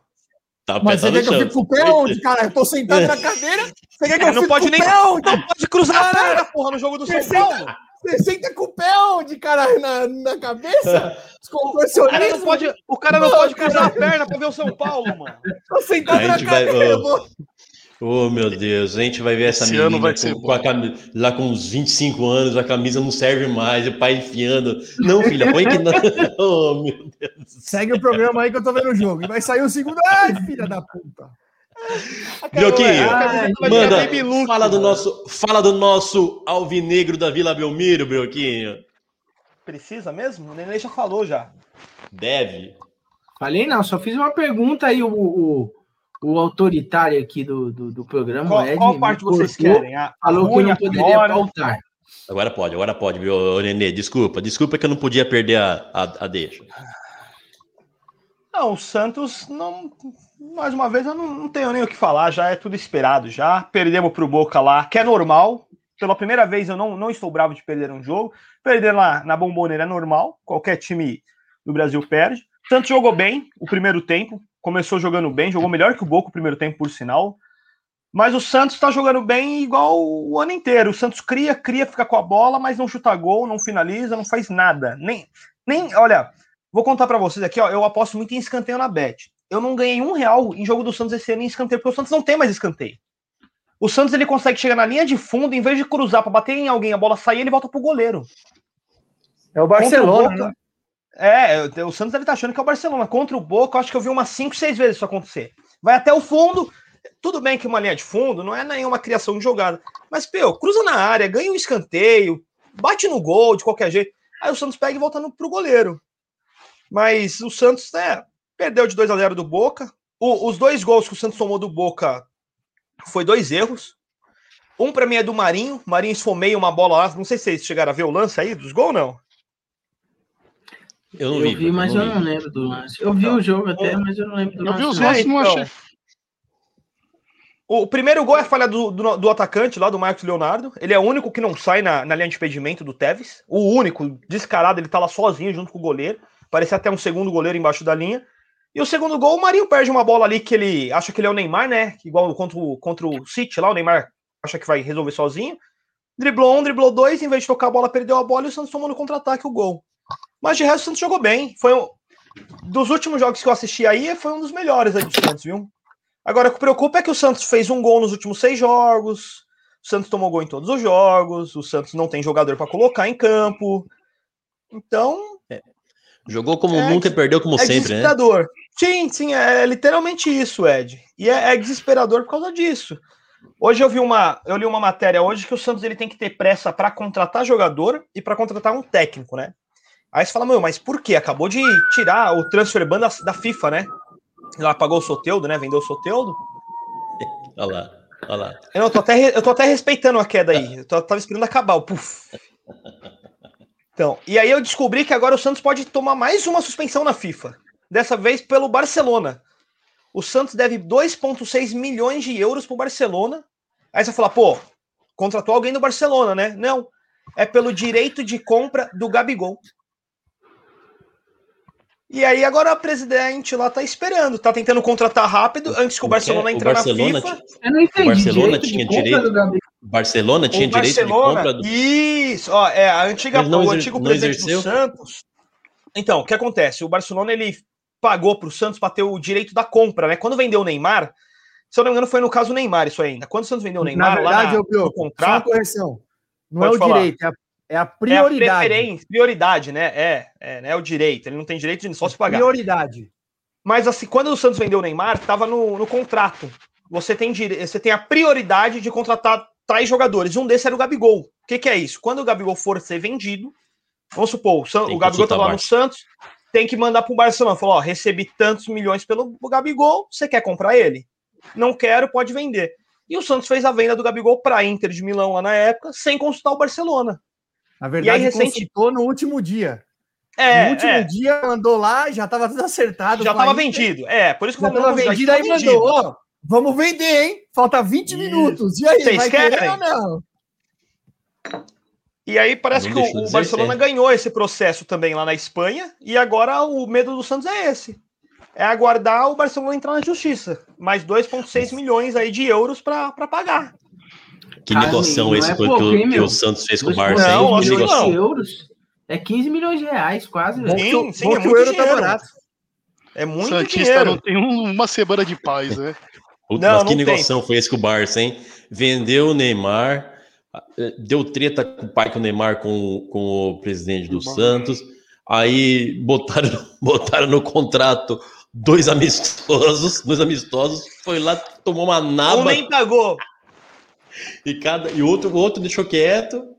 Tá Mas você quer que eu fique com o pé onde, cara? Eu tô sentado na cadeira. Você quer que eu não pode nem, Não pode cruzar a perna, porra, no jogo do São Paulo. Você senta com o pé onde, cara? Na, na cabeça? O cara não pode, o cara não, não pode cruzar cara. a perna pra ver o São Paulo, mano. Tô sentado na cadeira, vai, Oh, meu Deus, a gente vai ver essa Esse menina vai com, com a camisa, lá com uns 25 anos, a camisa não serve mais, o pai enfiando. Não, filha, põe que não. Oh, meu Deus. Segue o programa aí que eu tô vendo o jogo. E vai sair o segundo. Ai, filha da puta. Bioquinho, manda, fala do nosso, fala do nosso alvinegro da Vila Belmiro, Bioquinho. Precisa mesmo? O Nenê já falou já. Deve. Falei não, só fiz uma pergunta aí, o, o o autoritário aqui do, do, do programa, qual, Ed, qual parte vocês querem? A, falou que não poderia agora... pautar. Agora pode, agora pode, viu, Nenê? Desculpa, desculpa que eu não podia perder a, a, a deixa. Não, o Santos não. Mais uma vez, eu não, não, tenho nem o que falar, já é tudo esperado. Já perdemos para o Boca lá, que é normal. Pela primeira vez, eu não, não estou bravo de perder um jogo. Perder lá na bomboneira é normal, qualquer time do Brasil perde. Santos jogou bem o primeiro tempo, começou jogando bem, jogou melhor que o Boca o primeiro tempo, por sinal. Mas o Santos está jogando bem igual o ano inteiro. O Santos cria, cria, fica com a bola, mas não chuta gol, não finaliza, não faz nada. Nem, nem olha, vou contar para vocês aqui, ó, eu aposto muito em escanteio na bet. Eu não ganhei um real em jogo do Santos esse ano em escanteio, porque o Santos não tem mais escanteio. O Santos ele consegue chegar na linha de fundo, em vez de cruzar para bater em alguém, a bola sair, ele volta pro goleiro. É o Barcelona? É, o Santos deve estar achando que é o Barcelona. Contra o Boca, acho que eu vi umas 5, 6 vezes isso acontecer. Vai até o fundo. Tudo bem que uma linha de fundo não é nenhuma criação de jogada. Mas, pô, cruza na área, ganha um escanteio, bate no gol de qualquer jeito. Aí o Santos pega e volta pro goleiro. Mas o Santos, né, perdeu de 2 a 0 do Boca. O, os dois gols que o Santos tomou do Boca foi dois erros. Um para mim é do Marinho. Marinho esfomeia uma bola lá. Não sei se vocês chegaram a ver o lance aí dos gols, não. Eu, não vi, eu vi, mas eu não lembro do lance. Eu vi o jogo até, mas eu não lembro do lance. Eu vi os lances, não achei. O primeiro gol é falha do, do, do, atacante lá, do Marcos Leonardo. Ele é o único que não sai na, na linha de impedimento do Tevez. O único, descarado, ele tá lá sozinho junto com o goleiro. Parece até um segundo goleiro embaixo da linha. E o segundo gol, o Marinho perde uma bola ali que ele acha que ele é o Neymar, né? Igual contra o, contra o City lá, o Neymar acha que vai resolver sozinho. Driblou um, driblou dois, em vez de tocar a bola, perdeu a bola e o Santos tomou no contra-ataque o gol. Mas de resto, o Santos jogou bem. Foi um... Dos últimos jogos que eu assisti aí, foi um dos melhores aí do Santos, viu? Agora, o que preocupa é que o Santos fez um gol nos últimos seis jogos. O Santos tomou gol em todos os jogos. O Santos não tem jogador para colocar em campo. Então. É. Jogou como é, nunca e perdeu como é sempre, né? Sim, sim, é literalmente isso, Ed. E é, é, desesperador por causa disso. Hoje eu vi uma, eu li uma matéria hoje que o Santos ele tem que ter pressa para contratar jogador e para contratar um técnico, né? Aí você fala, meu, mas por quê? Acabou de tirar o transfer ban da, da FIFA, né? Ela pagou o Soteudo, né? Vendeu o Soteudo. Olha lá, olha lá. Eu, não, tô até, eu tô até respeitando a queda aí. Eu tô, tava esperando acabar o puf. Então, e aí eu descobri que agora o Santos pode tomar mais uma suspensão na FIFA. Dessa vez pelo Barcelona. O Santos deve 2,6 milhões de euros pro Barcelona. Aí você fala, pô, contratou alguém do Barcelona, né? Não. É pelo direito de compra do Gabigol. E aí agora a presidente lá tá esperando, tá tentando contratar rápido antes que o Barcelona entre na FIFA. Eu não entendi. O Barcelona tinha direito. Barcelona tinha direito Barcelona, de compra do... Isso, ó, é a antiga, o antigo presidente exerceu? do Santos. Então, o que acontece? O Barcelona ele pagou para o Santos para ter o direito da compra, né? Quando vendeu o Neymar, se eu não me engano, foi no caso Neymar isso ainda. Quando o Santos vendeu o Neymar, na verdade, lá na, no contrato, correção. Não é o falar. direito, é a é a prioridade. É a prioridade, né? É, é, né? é o direito. Ele não tem direito de só se pagar. Prioridade. Mas assim, quando o Santos vendeu o Neymar, estava no, no contrato. Você tem, dire... você tem a prioridade de contratar tais jogadores. Um desses era o Gabigol. O que, que é isso? Quando o Gabigol for ser vendido, vamos supor, o, San... o Gabigol tá lá no Santos, tem que mandar pro Barcelona. Falou, ó, recebi tantos milhões pelo Gabigol, você quer comprar ele? Não quero, pode vender. E o Santos fez a venda do Gabigol para Inter de Milão lá na época, sem consultar o Barcelona. Na verdade, e aí, recente... no último dia. É, no último é. dia mandou lá, já estava tudo acertado. Já estava vendido. É, por isso que já estava vendido, aí mandou, ó, vamos vender, hein? Falta 20 isso. minutos. E aí, Vocês vai querem? querer ou não? E aí parece que o, o Barcelona ganhou esse processo também lá na Espanha, e agora o medo do Santos é esse. É aguardar o Barcelona entrar na justiça. Mais 2,6 milhões aí de euros para pagar. Que negociação esse é que, pouco, que, o Santos fez com o Barça? Não, aí? não. euros. É 15 milhões de reais, quase. Sim, sim, é muito euro tá barato. É muito Santista dinheiro. não tem uma semana de paz, né? Puta, não, mas que negociação foi esse com o Barça, hein? Vendeu o Neymar, eh, deu treta com o pai com o Neymar com, com o presidente do Santos, aí botaram, botaram no contrato dois amistosos, dois amistosos, foi lá, tomou uma naba. Um nem pagou. E cada e outro, outro deixou quieto.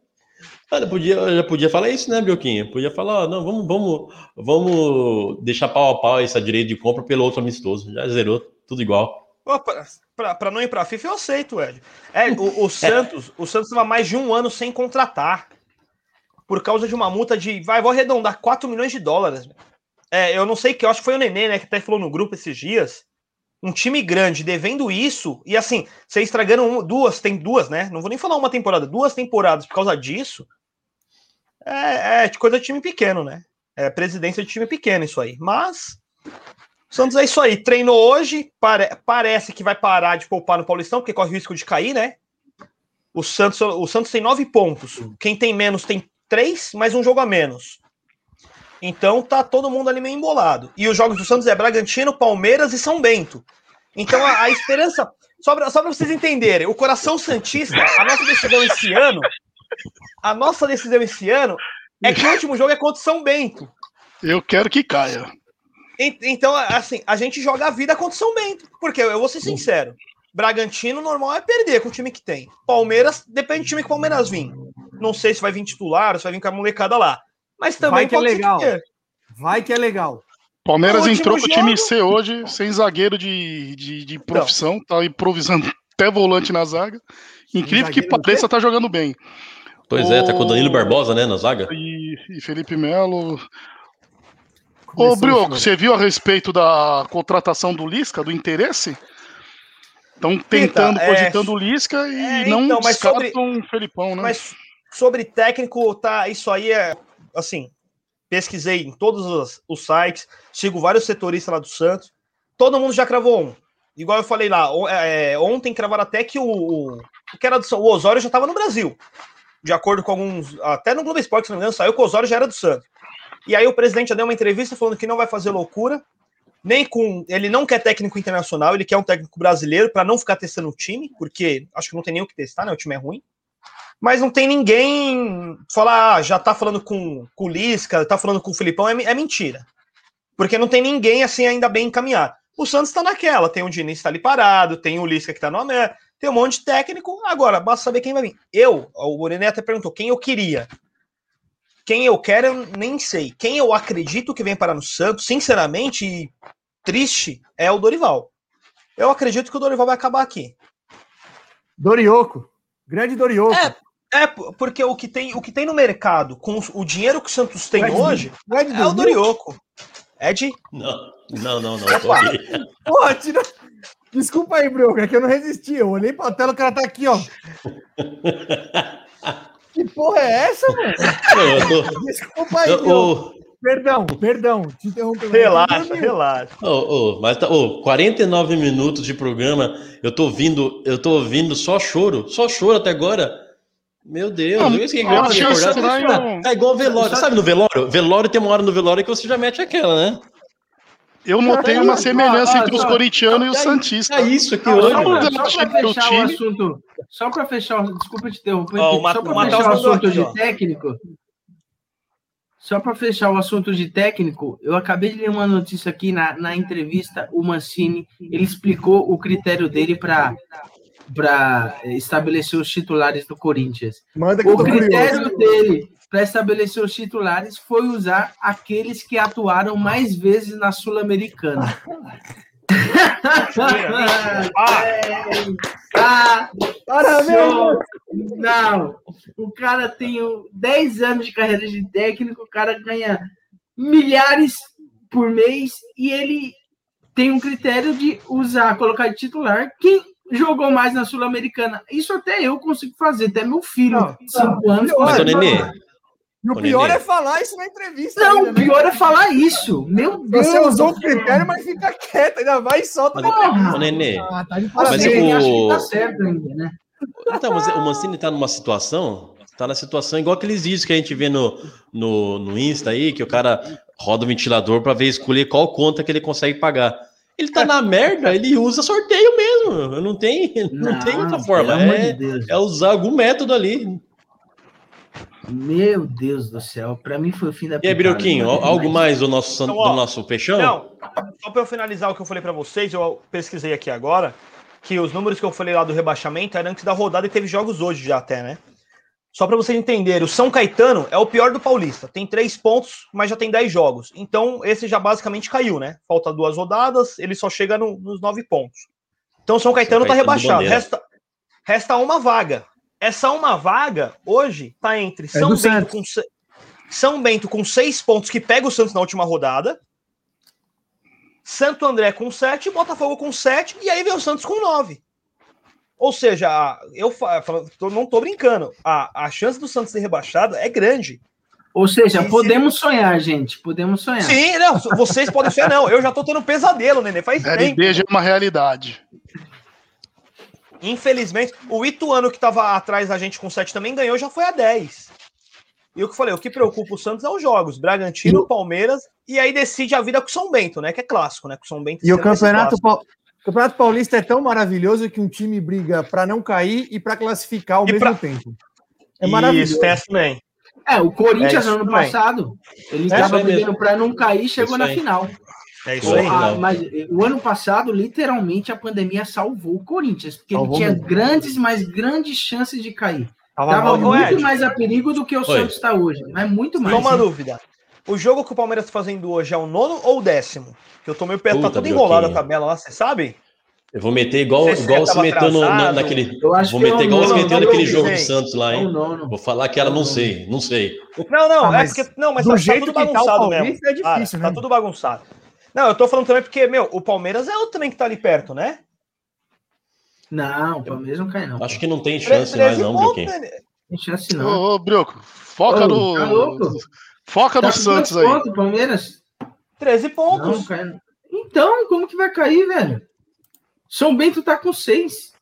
Olha, podia, já podia falar isso, né, Bioquinha? Podia falar, ó, não, vamos, vamos, vamos deixar pau a pau essa direito de compra pelo outro amistoso. Já zerou, tudo igual. Para não ir para a FIFA, eu aceito, Ed. É, o, o Santos, o Santos estava mais de um ano sem contratar. Por causa de uma multa de. Vai, vou arredondar 4 milhões de dólares. É, eu não sei que, eu acho que foi o Nenê, né, que até falou no grupo esses dias um time grande devendo isso, e assim, você estragando duas, tem duas, né? Não vou nem falar uma temporada, duas temporadas por causa disso. É, é coisa de time pequeno, né? É presidência de time pequeno isso aí. Mas o Santos é isso aí. Treinou hoje, pare, parece que vai parar de poupar no Paulistão, porque corre o risco de cair, né? O Santos, o Santos tem nove pontos. Quem tem menos tem três, mais um jogo a menos. Então tá todo mundo ali meio embolado. E os jogos do Santos é Bragantino, Palmeiras e São Bento. Então a, a esperança. Só para vocês entenderem, o coração Santista, a nossa decisão esse ano. A nossa decisão esse ano é que o último jogo é contra o São Bento. Eu quero que caia. Então, assim, a gente joga a vida contra o São Bento. Porque eu vou ser sincero. Bragantino, normal é perder com o time que tem. Palmeiras, depende do time que o Palmeiras vir. Não sei se vai vir titular, se vai vir com a molecada lá. Mas também Vai que é legal. Que Vai que é legal. Palmeiras entrou com o time C hoje, sem zagueiro de, de, de profissão, tá improvisando até volante na zaga. Incrível que pareça tá jogando bem. Pois o... é, tá com o Danilo Barbosa, né, na zaga. E, e Felipe Melo. Começou Ô, Brioco, você viu a respeito da contratação do Lisca, do interesse? Estão tentando, Eita, cogitando o Lisca e é, não então, descartam sobre... o Felipão, né? Mas sobre técnico, tá, isso aí é assim, pesquisei em todos os, os, sites, sigo vários setoristas lá do Santos, todo mundo já cravou um. Igual eu falei lá, é, ontem cravaram até que o, o, que era do, o Osório já estava no Brasil. De acordo com alguns. Até no Globo Esporte, se não me engano, saiu que o Osório já era do Santos. E aí o presidente já deu uma entrevista falando que não vai fazer loucura, nem com. Ele não quer técnico internacional, ele quer um técnico brasileiro para não ficar testando o time, porque acho que não tem nem o que testar, né? O time é ruim mas não tem ninguém falar, ah, já tá falando com, com o Lisca, tá falando com o Filipão, é, é mentira. Porque não tem ninguém assim ainda bem encaminhado. O Santos tá naquela, tem o Diniz tá ali parado, tem o Lisca que tá no América, tem um monte de técnico, agora basta saber quem vai vir. Eu, o Morené até perguntou quem eu queria. Quem eu quero, eu nem sei. Quem eu acredito que vem parar no Santos, sinceramente, triste é o Dorival. Eu acredito que o Dorival vai acabar aqui. Dorioco. Grande Dorioco. É, é, porque o que, tem, o que tem no mercado, com o dinheiro que o Santos tem hoje, é, é o Dorioco. Ed? Não, não, não, não. Porra, tira... Desculpa aí, Bruno, é que eu não resisti. Eu olhei pra tela, o cara tá aqui, ó. que porra é essa, mano? Tô... Desculpa aí, eu, Perdão, perdão, te interrompi. Relaxa, relaxa. Oh, oh, mas tá, oh, 49 minutos de programa, eu tô ouvindo, eu tô ouvindo só choro, só choro até agora. Meu Deus, não, eu esqueci, é igual velório. Sabe no velório? Velório tem uma hora no velório que você já mete aquela, né? Eu notei uma semelhança entre os corintianos e os santistas. É isso aqui hoje. Só para fechar o assunto, só para fechar, desculpa te interromper, oh, só para fechar o assunto de técnico, só para fechar o assunto de técnico, eu acabei de ler uma notícia aqui na, na entrevista, o Mancini, ele explicou o critério dele para para estabelecer os titulares do Corinthians. o critério curioso. dele para estabelecer os titulares foi usar aqueles que atuaram mais vezes na Sul-Americana. ah, parabéns! Não, o cara tem 10 anos de carreira de técnico, o cara ganha milhares por mês e ele tem um critério de usar, colocar de titular quem jogou mais na Sul-Americana. Isso até eu consigo fazer, até meu filho, 5 anos. Mas, Nenê, e o pior é falar isso na entrevista. Não, ainda, o pior né? é falar isso. Meu Deus. Você usou o critério, mas fica quieto, ainda vai e solta. Mas, ô, Nenê. Ah, tá de parabéns. Mas o... acho que tá certo ainda, né? Então, mas o Mancini tá numa situação, tá na situação igual aqueles vídeos que a gente vê no, no, no Insta aí, que o cara roda o ventilador para ver escolher qual conta que ele consegue pagar. Ele tá na merda, ele usa sorteio mesmo. Não tem, não, não tem outra forma. É, de é usar algum método ali. Meu Deus do céu, para mim foi o fim da E aí, Biroquinho, algo mais do nosso, então, ó, do nosso peixão? Não, só para eu finalizar o que eu falei para vocês, eu pesquisei aqui agora, que os números que eu falei lá do rebaixamento eram antes da rodada e teve jogos hoje já até, né? Só para vocês entenderem, o São Caetano é o pior do Paulista. Tem três pontos, mas já tem dez jogos. Então, esse já basicamente caiu, né? Falta duas rodadas, ele só chega no, nos nove pontos. Então, o São Caetano, São Caetano tá rebaixado. Resta, resta uma vaga. Essa uma vaga, hoje, tá entre é São, Bento com, São Bento com seis pontos, que pega o Santos na última rodada. Santo André com sete, Botafogo com sete, e aí vem o Santos com nove. Ou seja, eu não tô brincando. A, a chance do Santos ser rebaixado é grande. Ou seja, e podemos se... sonhar, gente. Podemos sonhar. Sim, não. Vocês podem sonhar, não. Eu já tô tendo pesadelo, Nenê. Faz tempo. é uma realidade. Infelizmente, o Ituano que estava atrás da gente com 7 também ganhou, já foi a 10. E o que eu falei, o que preocupa o Santos é os jogos. Bragantino, e Palmeiras, e aí decide a vida com o São Bento, né? Que é clássico, né? Com São Bento e o campeonato. O campeonato Paulista é tão maravilhoso que um time briga para não cair e para classificar ao e mesmo pra... tempo. É maravilhoso. Isso, tem também. É, o Corinthians é ano também. passado, ele estava é brigando para não cair, chegou na final. É isso aí. Ah, mas eh, o ano passado, literalmente, a pandemia salvou o Corinthians, porque salvou ele tinha mesmo. grandes, mas grandes chances de cair. Tava muito Ed. mais a perigo do que o Oi. Santos está hoje, mas muito mais. Só uma hein? dúvida. O jogo que o Palmeiras está fazendo hoje é o nono ou o décimo? Que eu tô meio perto, tá tudo enrolado a tabela lá, você sabe? Eu vou meter igual, igual se meteu no, no, naquele. vou meter igual se meteu naquele jogo do Santos lá, hein? Vou falar que ela não sei, não sei. Não, não, ah, é porque. Não, mas do tá, jeito tá tudo bagunçado tá mesmo. É difícil, ah, né? Tá tudo bagunçado. Não, eu tô falando também porque, meu, o Palmeiras é outro também que tá ali perto, né? Não, o Palmeiras não cai, não. Acho que não tem chance mais, não, Brioquinho. Né? Tem chance, não. Ô, ô Brioco, foca ô, no. Tá louco? Foca tá no Santos aí. Pontos, Palmeiras? 13 pontos. Não. Então, como que vai cair, velho? São Bento tá com 6.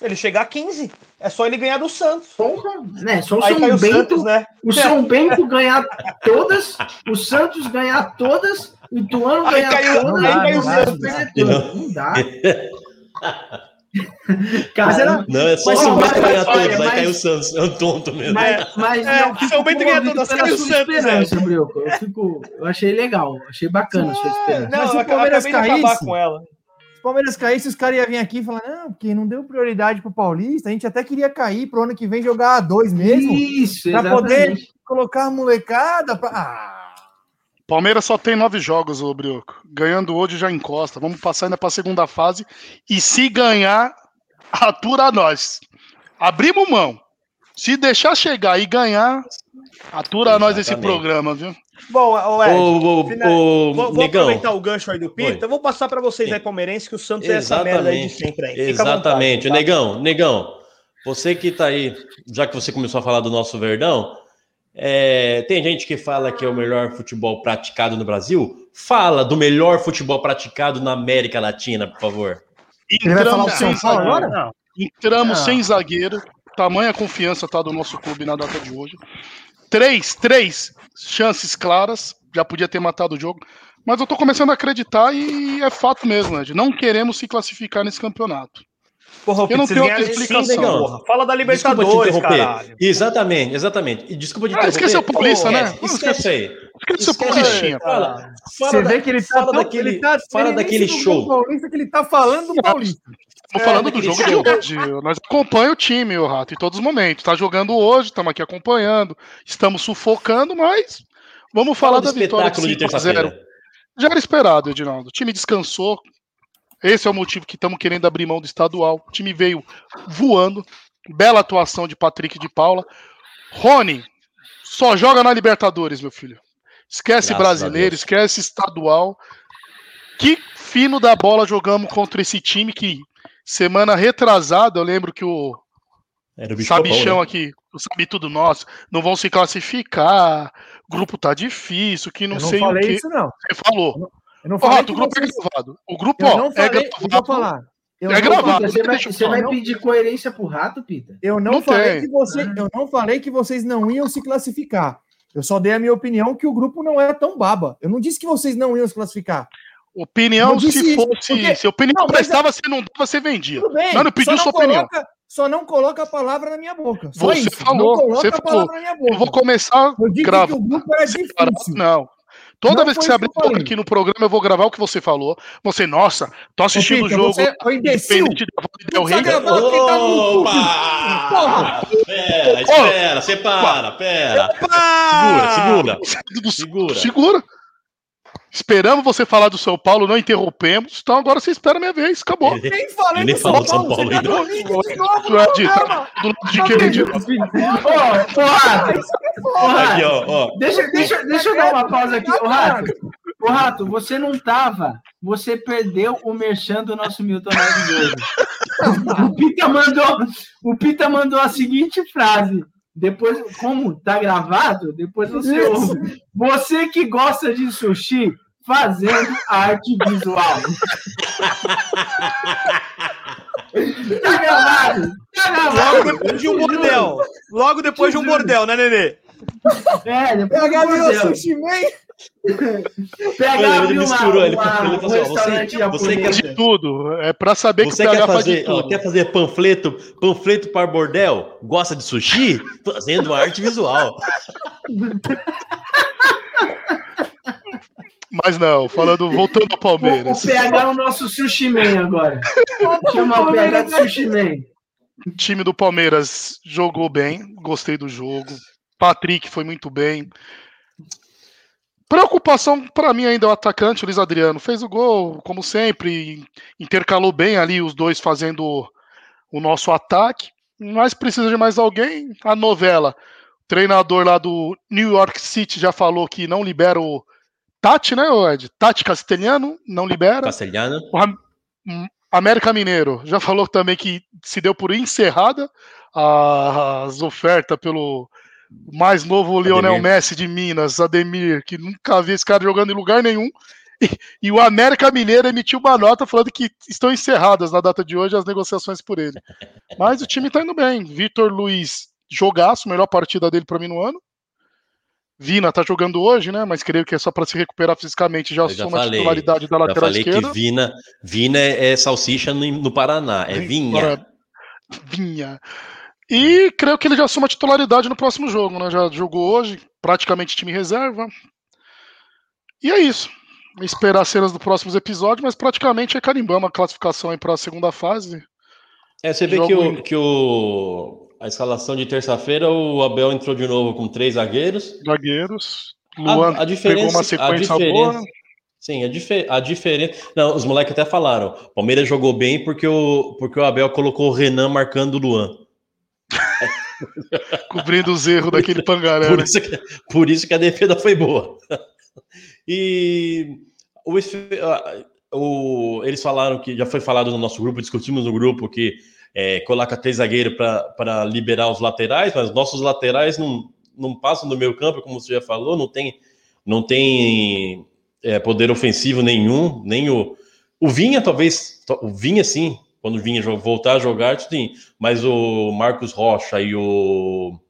Ele chegar a 15. É só ele ganhar do Santos. Porra, né? Só o Aí São Bento, o, Santos, né? o São Bento ganhar todas, o Santos ganhar todas o Ituano ganha caiu, todas, aí caiu o Santos. Não dá. Cara, não, é só o São Bento ganhar todas, aí caiu o Santos. É um tonto mesmo. Mas, mas é, o São Bento ganha todas, caiu o Santos. É. Eu, fico, eu achei legal, achei bacana a sua esperança. Não, mas se o Palmeiras caísse, com ela. Se o Palmeiras caísse, os caras iam vir aqui e falar: não, porque não deu prioridade pro Paulista, a gente até queria cair pro ano que vem jogar a dois mesmo. Isso, Pra poder colocar a molecada. Pra... Ah, Palmeiras só tem nove jogos, ô Brioco. Ganhando hoje já encosta. Vamos passar ainda para a segunda fase. E se ganhar, atura nós. Abrimos mão. Se deixar chegar e ganhar, atura Exatamente. nós esse programa, viu? Bom, o Ed, o, o, final, o, vou, vou aproveitar o gancho aí do Pita. Eu vou passar para vocês aí, palmeirenses, que o Santos Exatamente. é essa merda aí de sempre aí. Exatamente. Vontade, tá? Negão, Negão, você que tá aí, já que você começou a falar do nosso Verdão, é, tem gente que fala que é o melhor futebol praticado no Brasil. Fala do melhor futebol praticado na América Latina, por favor. Entramos sem zagueiro. Não. Entramos não. sem zagueiro. Tamanha confiança tá do nosso clube na data de hoje. Três, três chances claras. Já podia ter matado o jogo. Mas eu tô começando a acreditar e é fato mesmo, Ed. Não queremos se classificar nesse campeonato. Porra, eu não tenho outra explicação. porra. Fala da Libertadores, caralho. Exatamente, exatamente. E desculpa de ah, esqueceu o Paulista, né? É, esquece aí. Esquece o Paulistinha. Fala, Você vê que ele tá fala daquele, ele tá, fala daquele show. Paulista que ele tá falando do Paulista. Estamos falando do jogo de hoje. Nós acompanhamos o time, o Rato, em todos os momentos. Tá jogando hoje, estamos aqui acompanhando, estamos sufocando, mas vamos falar da vitória de 5 a 0. Já era esperado, Edinaldo. O time descansou, esse é o motivo que estamos querendo abrir mão do estadual. O time veio voando. Bela atuação de Patrick de Paula. Rony, só joga na Libertadores, meu filho. Esquece Graças brasileiro, esquece estadual. Que fino da bola jogamos contra esse time que semana retrasada, eu lembro que o, o Sabichão né? aqui, o Sabe Tudo Nosso, não vão se classificar, o grupo tá difícil, que não, não sei o que. Isso, não. Você falou. Eu não falei o grupo é vocês... é gravado. O grupo, ó, é falei, é gravado. falar. Eu é gravado. Você vai, você vai pedir coerência pro rato, Pita? Eu não, não falei tem. que você, ah. eu não falei que vocês não iam se classificar. Eu só dei a minha opinião que o grupo não era tão baba. Eu não disse que vocês não iam se classificar. Opinião, se fosse. Porque... Se a opinião não, prestava, você não dava, você vendia. Tudo bem, mas não pediu sua coloca, opinião. Só não coloca a palavra na minha boca. Só você isso. falou. Não coloca você a palavra falou. na minha boca. Eu vou começar. Eu disse grava. que o grupo era difícil. Não. Toda não vez que você abrir a boca aqui no programa, eu vou gravar o que você falou. Você, nossa, tô assistindo o jogo. Você é independente da Del Rey. Opa! Pera, espera, separa, pera. Segura, segura. Segura. Segura. Esperamos você falar do São Paulo, não interrompemos. Então agora você espera a minha vez, acabou. Ele, Nem falei ele do São Paulo, São Paulo ainda. De querer de Aqui, ó, ó. Deixa, deixa, deixa eu dar uma pausa aqui, ô Rato. Ô Rato, você não tava, você perdeu o merchan do nosso Milton Neves hoje. O Pita mandou, o Pita mandou a seguinte frase. Depois, como tá gravado, depois você ouve. Você que gosta de sushi, fazendo arte visual. tá gravado! Tá gravado! Logo depois de um bordel. Logo depois de um bordel, né, Nenê? É, depois PH virou sushi man. PH ele misturou, uma, ele, uma, ele falou assim, você, você quer de tudo, é para saber que você quer fazer, ó, quer fazer panfleto, panfleto para bordel? Gosta de sushi? Fazendo arte visual. Mas não, falando, voltando ao Palmeiras. O, o PH é o nosso sushi man agora. Chama o PH de sushi man. O time do Palmeiras jogou bem, gostei do jogo. Patrick foi muito bem. Preocupação para mim ainda é o atacante, o Luiz Adriano. Fez o gol, como sempre, intercalou bem ali os dois fazendo o nosso ataque. Mas precisa de mais alguém. A novela, o treinador lá do New York City já falou que não libera o Tati, né, Ed? Tati Castelhano, não libera. Castelhano. O América Mineiro já falou também que se deu por encerrada as ofertas pelo mais novo Lionel Ademir. Messi de Minas, Ademir, que nunca vi esse cara jogando em lugar nenhum. E, e, o América Mineiro emitiu uma nota falando que estão encerradas na data de hoje as negociações por ele. Mas o time tá indo bem. Vitor Luiz, jogaço, melhor partida dele para mim no ano. Vina tá jogando hoje, né? Mas creio que é só para se recuperar fisicamente já assume a titularidade da lateral já falei esquerda. que Vina, Vina é, é salsicha no, no, Paraná, é vinha. Para... Vinha. E creio que ele já assume a titularidade no próximo jogo, né? Já jogou hoje, praticamente time reserva. E é isso. Esperar cenas do próximos episódios, mas praticamente é carimbando a classificação aí para a segunda fase. É, você vê que o, que o a escalação de terça-feira, o Abel entrou de novo com três zagueiros. Zagueiros. Luan a, a diferença, pegou uma sequência a diferença, boa. Sim, a, difer a diferença. Não, os moleques até falaram. O Palmeiras jogou bem porque o, porque o Abel colocou o Renan marcando o Luan. Cobrindo os erros daquele pangaré. Por, né? isso que, por isso que a defesa foi boa. E o, o, eles falaram que já foi falado no nosso grupo, discutimos no grupo que é, coloca três zagueiros para liberar os laterais, mas nossos laterais não, não passam do meio campo, como você já falou, não tem, não tem é, poder ofensivo nenhum, nem o. O Vinha, talvez. O Vinha, sim, quando Vinha voltar a jogar, sim. Mas o Marcos Rocha e o.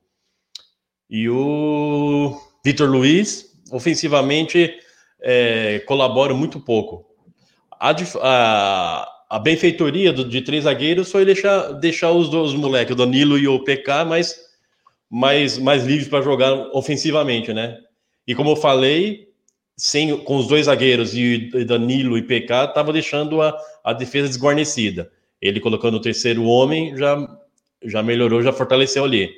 E o Vitor Luiz, ofensivamente, é, colaboram muito pouco. A, a, a benfeitoria do, de três zagueiros foi deixar, deixar os dois moleques, o Danilo e o PK, mais, mais, mais livres para jogar ofensivamente, né? E como eu falei, sem, com os dois zagueiros e Danilo e PK, estava deixando a, a defesa desguarnecida. Ele colocando o terceiro homem já, já melhorou, já fortaleceu ali.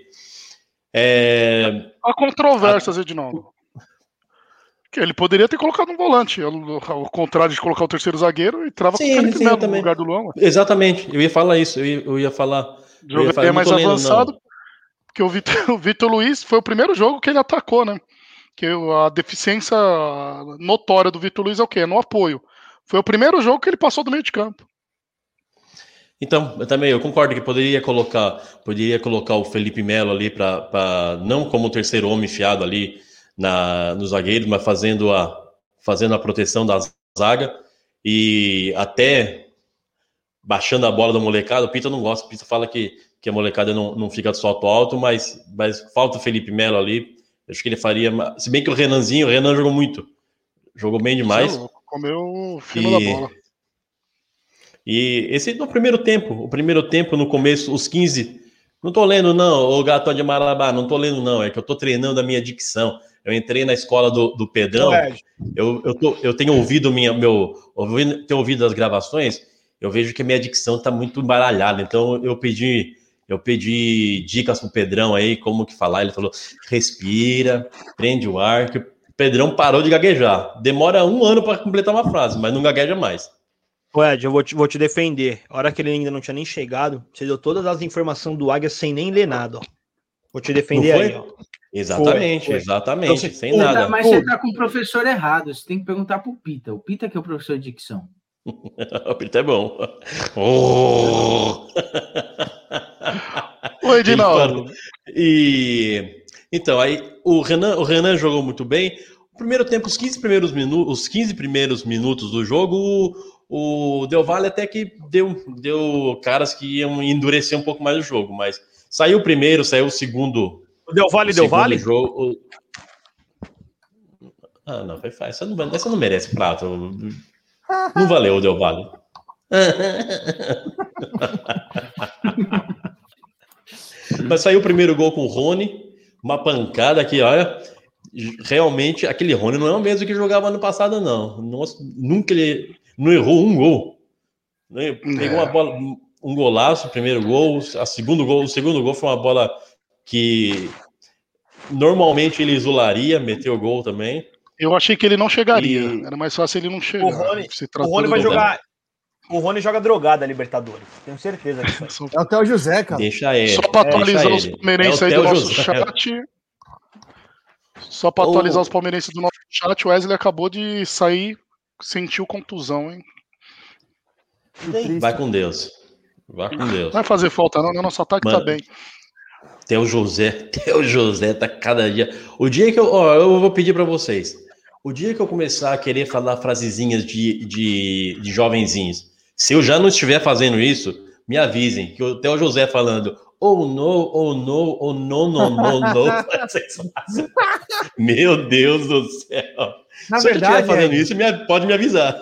É... Há controvérsias, a... Edinaldo. Ele poderia ter colocado um volante, ao contrário de colocar o terceiro zagueiro, e trava sim, com o Felipe Melo no lugar do Luan. Exatamente, eu ia falar isso, eu ia, eu ia falar. Jogo mais avançado, lendo, porque o Vitor, o Vitor Luiz foi o primeiro jogo que ele atacou, né? que a deficiência notória do Vitor Luiz é o quê? É no apoio. Foi o primeiro jogo que ele passou do meio de campo. Então, eu também eu concordo que poderia colocar, poderia colocar o Felipe Melo ali para não como terceiro homem fiado ali na nos zagueiros, mas fazendo a fazendo a proteção da zaga e até baixando a bola da molecada. O Pita não gosta, o Pita fala que, que a molecada não, não fica de salto alto, mas, mas falta o Felipe Melo ali Acho que ele faria. Se bem que o Renanzinho, o Renan jogou muito. Jogou bem demais. Comeu fino e... da bola. E esse no primeiro tempo. O primeiro tempo, no começo, os 15. Não tô lendo, não, o gato de Marabá, não tô lendo, não. É que eu tô treinando a minha dicção. Eu entrei na escola do, do Pedrão. Eu, eu, tô, eu tenho ouvido minha, meu. Ouvido, tenho ouvido as gravações. Eu vejo que a minha dicção tá muito embaralhada. Então eu pedi eu pedi dicas pro Pedrão aí, como que falar. Ele falou: respira, prende o ar, que o Pedrão parou de gaguejar. Demora um ano para completar uma frase, mas não gagueja mais. Ô Ed, eu vou te, vou te defender. A hora que ele ainda não tinha nem chegado, você deu todas as informações do Águia sem nem ler nada, ó. Vou te defender aí, ó. Exatamente, foi, foi. exatamente, então, sem nada. Mas você tá com o professor errado, você tem que perguntar pro Pita. O Pita que é o professor de dicção. o Pita é bom. Oh! Oi, Edinaldo. E então, aí o Renan, o Renan jogou muito bem. O primeiro tempo, os 15 primeiros minutos, os 15 primeiros minutos do jogo, o, o Del Valle até que deu, deu caras que iam endurecer um pouco mais o jogo, mas saiu o primeiro, saiu o segundo. O Del Valle, o Del Valle? Jogo, Ah, não, foi fácil. Essa não, essa não merece prato. Não valeu o Del Valle. Mas saiu o primeiro gol com o Rony, uma pancada aqui, olha. Realmente, aquele Rony não é o mesmo que jogava ano passado, não. Nossa, nunca ele não errou um gol. Né? Pegou uma é. bola, um golaço, o primeiro gol, a segundo gol, o segundo gol foi uma bola que normalmente ele isolaria, meteu o gol também. Eu achei que ele não chegaria. E... Era mais fácil ele não chegar. O Rony, o Rony vai jogar. O Rony joga drogado a Libertadores. Tenho certeza disso. É o Theo José, cara. Deixa ele. Só para atualizar os palmeirenses é aí do nosso José. chat. Só para atualizar os palmeirenses do nosso chat, o Wesley acabou de sair, sentiu contusão, hein? Vai com Deus. Vai com Deus. Vai fazer falta, não. Nosso ataque tá Mano, tá bem. Theo José, Theo José tá cada dia. O dia que eu. Ó, eu vou pedir para vocês. O dia que eu começar a querer falar frasezinhas de, de, de jovenzinhos, se eu já não estiver fazendo isso, me avisem, que até o José falando, oh no, oh no, oh no, no, no, no. Meu Deus do céu. Na se verdade, eu estiver fazendo é... isso, pode me avisar.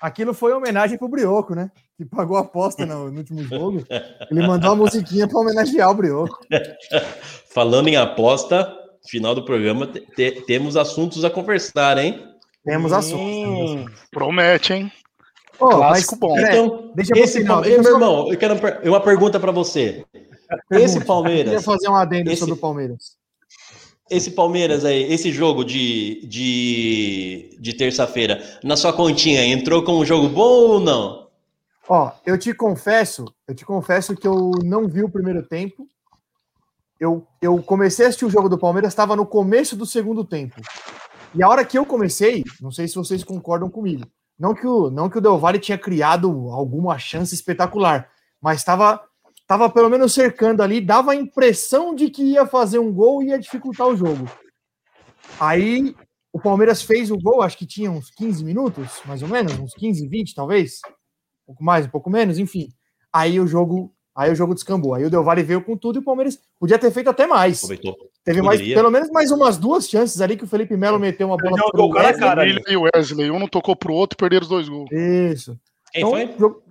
Aquilo foi homenagem pro Brioco, né? Que pagou a aposta no, no último jogo. Ele mandou a musiquinha para homenagear o Brioco. Falando em aposta, final do programa, te, temos assuntos a conversar, hein? Temos assuntos. Hum, promete, hein? Oh, Clássico mas, bom. Então, deixa esse, final, deixa meu irmão, eu quero uma pergunta para você. Pergunta. Esse Palmeiras. Eu queria fazer um adendo esse... sobre o Palmeiras. esse Palmeiras aí, esse jogo de, de, de terça-feira, na sua continha, entrou com um jogo bom ou não? Ó, eu te confesso, eu te confesso que eu não vi o primeiro tempo. Eu, eu comecei a assistir o jogo do Palmeiras, estava no começo do segundo tempo. E a hora que eu comecei, não sei se vocês concordam comigo, não que o, não que o Del Valle tinha criado alguma chance espetacular, mas estava tava pelo menos cercando ali, dava a impressão de que ia fazer um gol e ia dificultar o jogo. Aí o Palmeiras fez o gol, acho que tinha uns 15 minutos, mais ou menos, uns 15, 20 talvez, um pouco mais, um pouco menos, enfim. Aí o jogo, aí o jogo descambou. Aí o Del Valle veio com tudo e o Palmeiras podia ter feito até mais. Aproveitou. Teve mais, pelo menos mais umas duas chances ali que o Felipe Melo meteu uma bola pro Wesley. Cara, William e o Wesley, um não tocou pro outro, perderam os dois gols. Isso. Quem então, foi? Jogo...